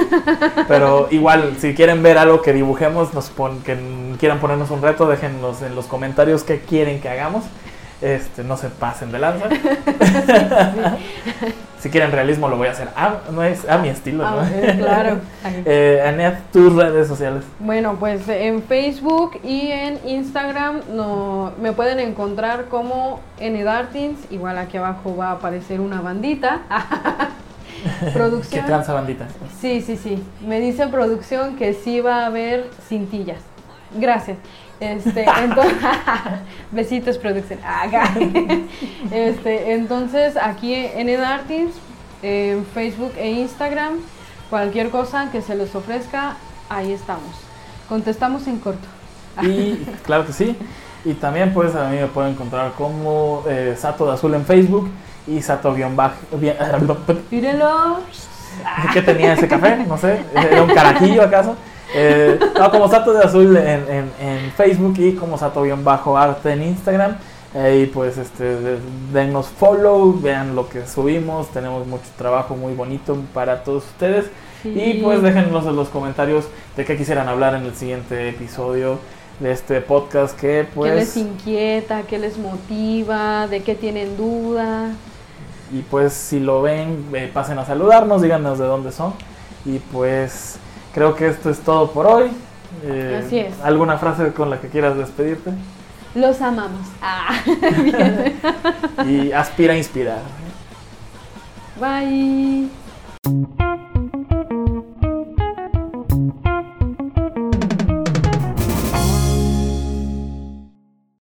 Speaker 2: pero igual, si quieren ver algo que dibujemos, nos pon- que quieran ponernos un reto, déjenlos en los comentarios qué quieren que hagamos. Este, no se pasen de lanza. si quieren realismo, lo voy a hacer a, no es a mi estilo. ¿no?
Speaker 1: Ah, eh, claro.
Speaker 2: eh, Anet, tus redes sociales.
Speaker 1: Bueno, pues en Facebook y en Instagram no, me pueden encontrar como Enedartins. Igual aquí abajo va a aparecer una bandita.
Speaker 2: ¿Qué
Speaker 1: producción.
Speaker 2: tranza bandita?
Speaker 1: Sí, sí, sí. Me dice producción que sí va a haber cintillas. Gracias. Este, entonces, besitos producción. Este, entonces aquí en Edartins, en Facebook e Instagram, cualquier cosa que se les ofrezca, ahí estamos. Contestamos en corto.
Speaker 2: Y claro que sí. Y también pues a mí me pueden encontrar como eh, Sato de Azul en Facebook y Sato guion bajo. bien-
Speaker 1: Mírenlo.
Speaker 2: ¿Qué tenía ese café? No sé. ¿Era un carajillo acaso? Eh, no, como Sato de Azul en, en- en Facebook y como Sato-arte en Instagram. Eh, y pues este, de- denos follow, vean lo que subimos. Tenemos mucho trabajo muy bonito para todos ustedes. Y pues déjenos en los comentarios de qué quisieran hablar en el siguiente episodio de este podcast que
Speaker 1: ¿Qué les
Speaker 2: pues
Speaker 1: inquieta? ¿Qué les motiva? ¿De qué tienen duda?
Speaker 2: Y pues si lo ven eh, pasen a saludarnos díganos de dónde son y pues creo que esto es todo por hoy Eh,
Speaker 1: Así es.
Speaker 2: alguna frase con la que quieras despedirte
Speaker 1: Los amamos. Ah, bien.
Speaker 2: y aspira a inspirar
Speaker 1: Bye.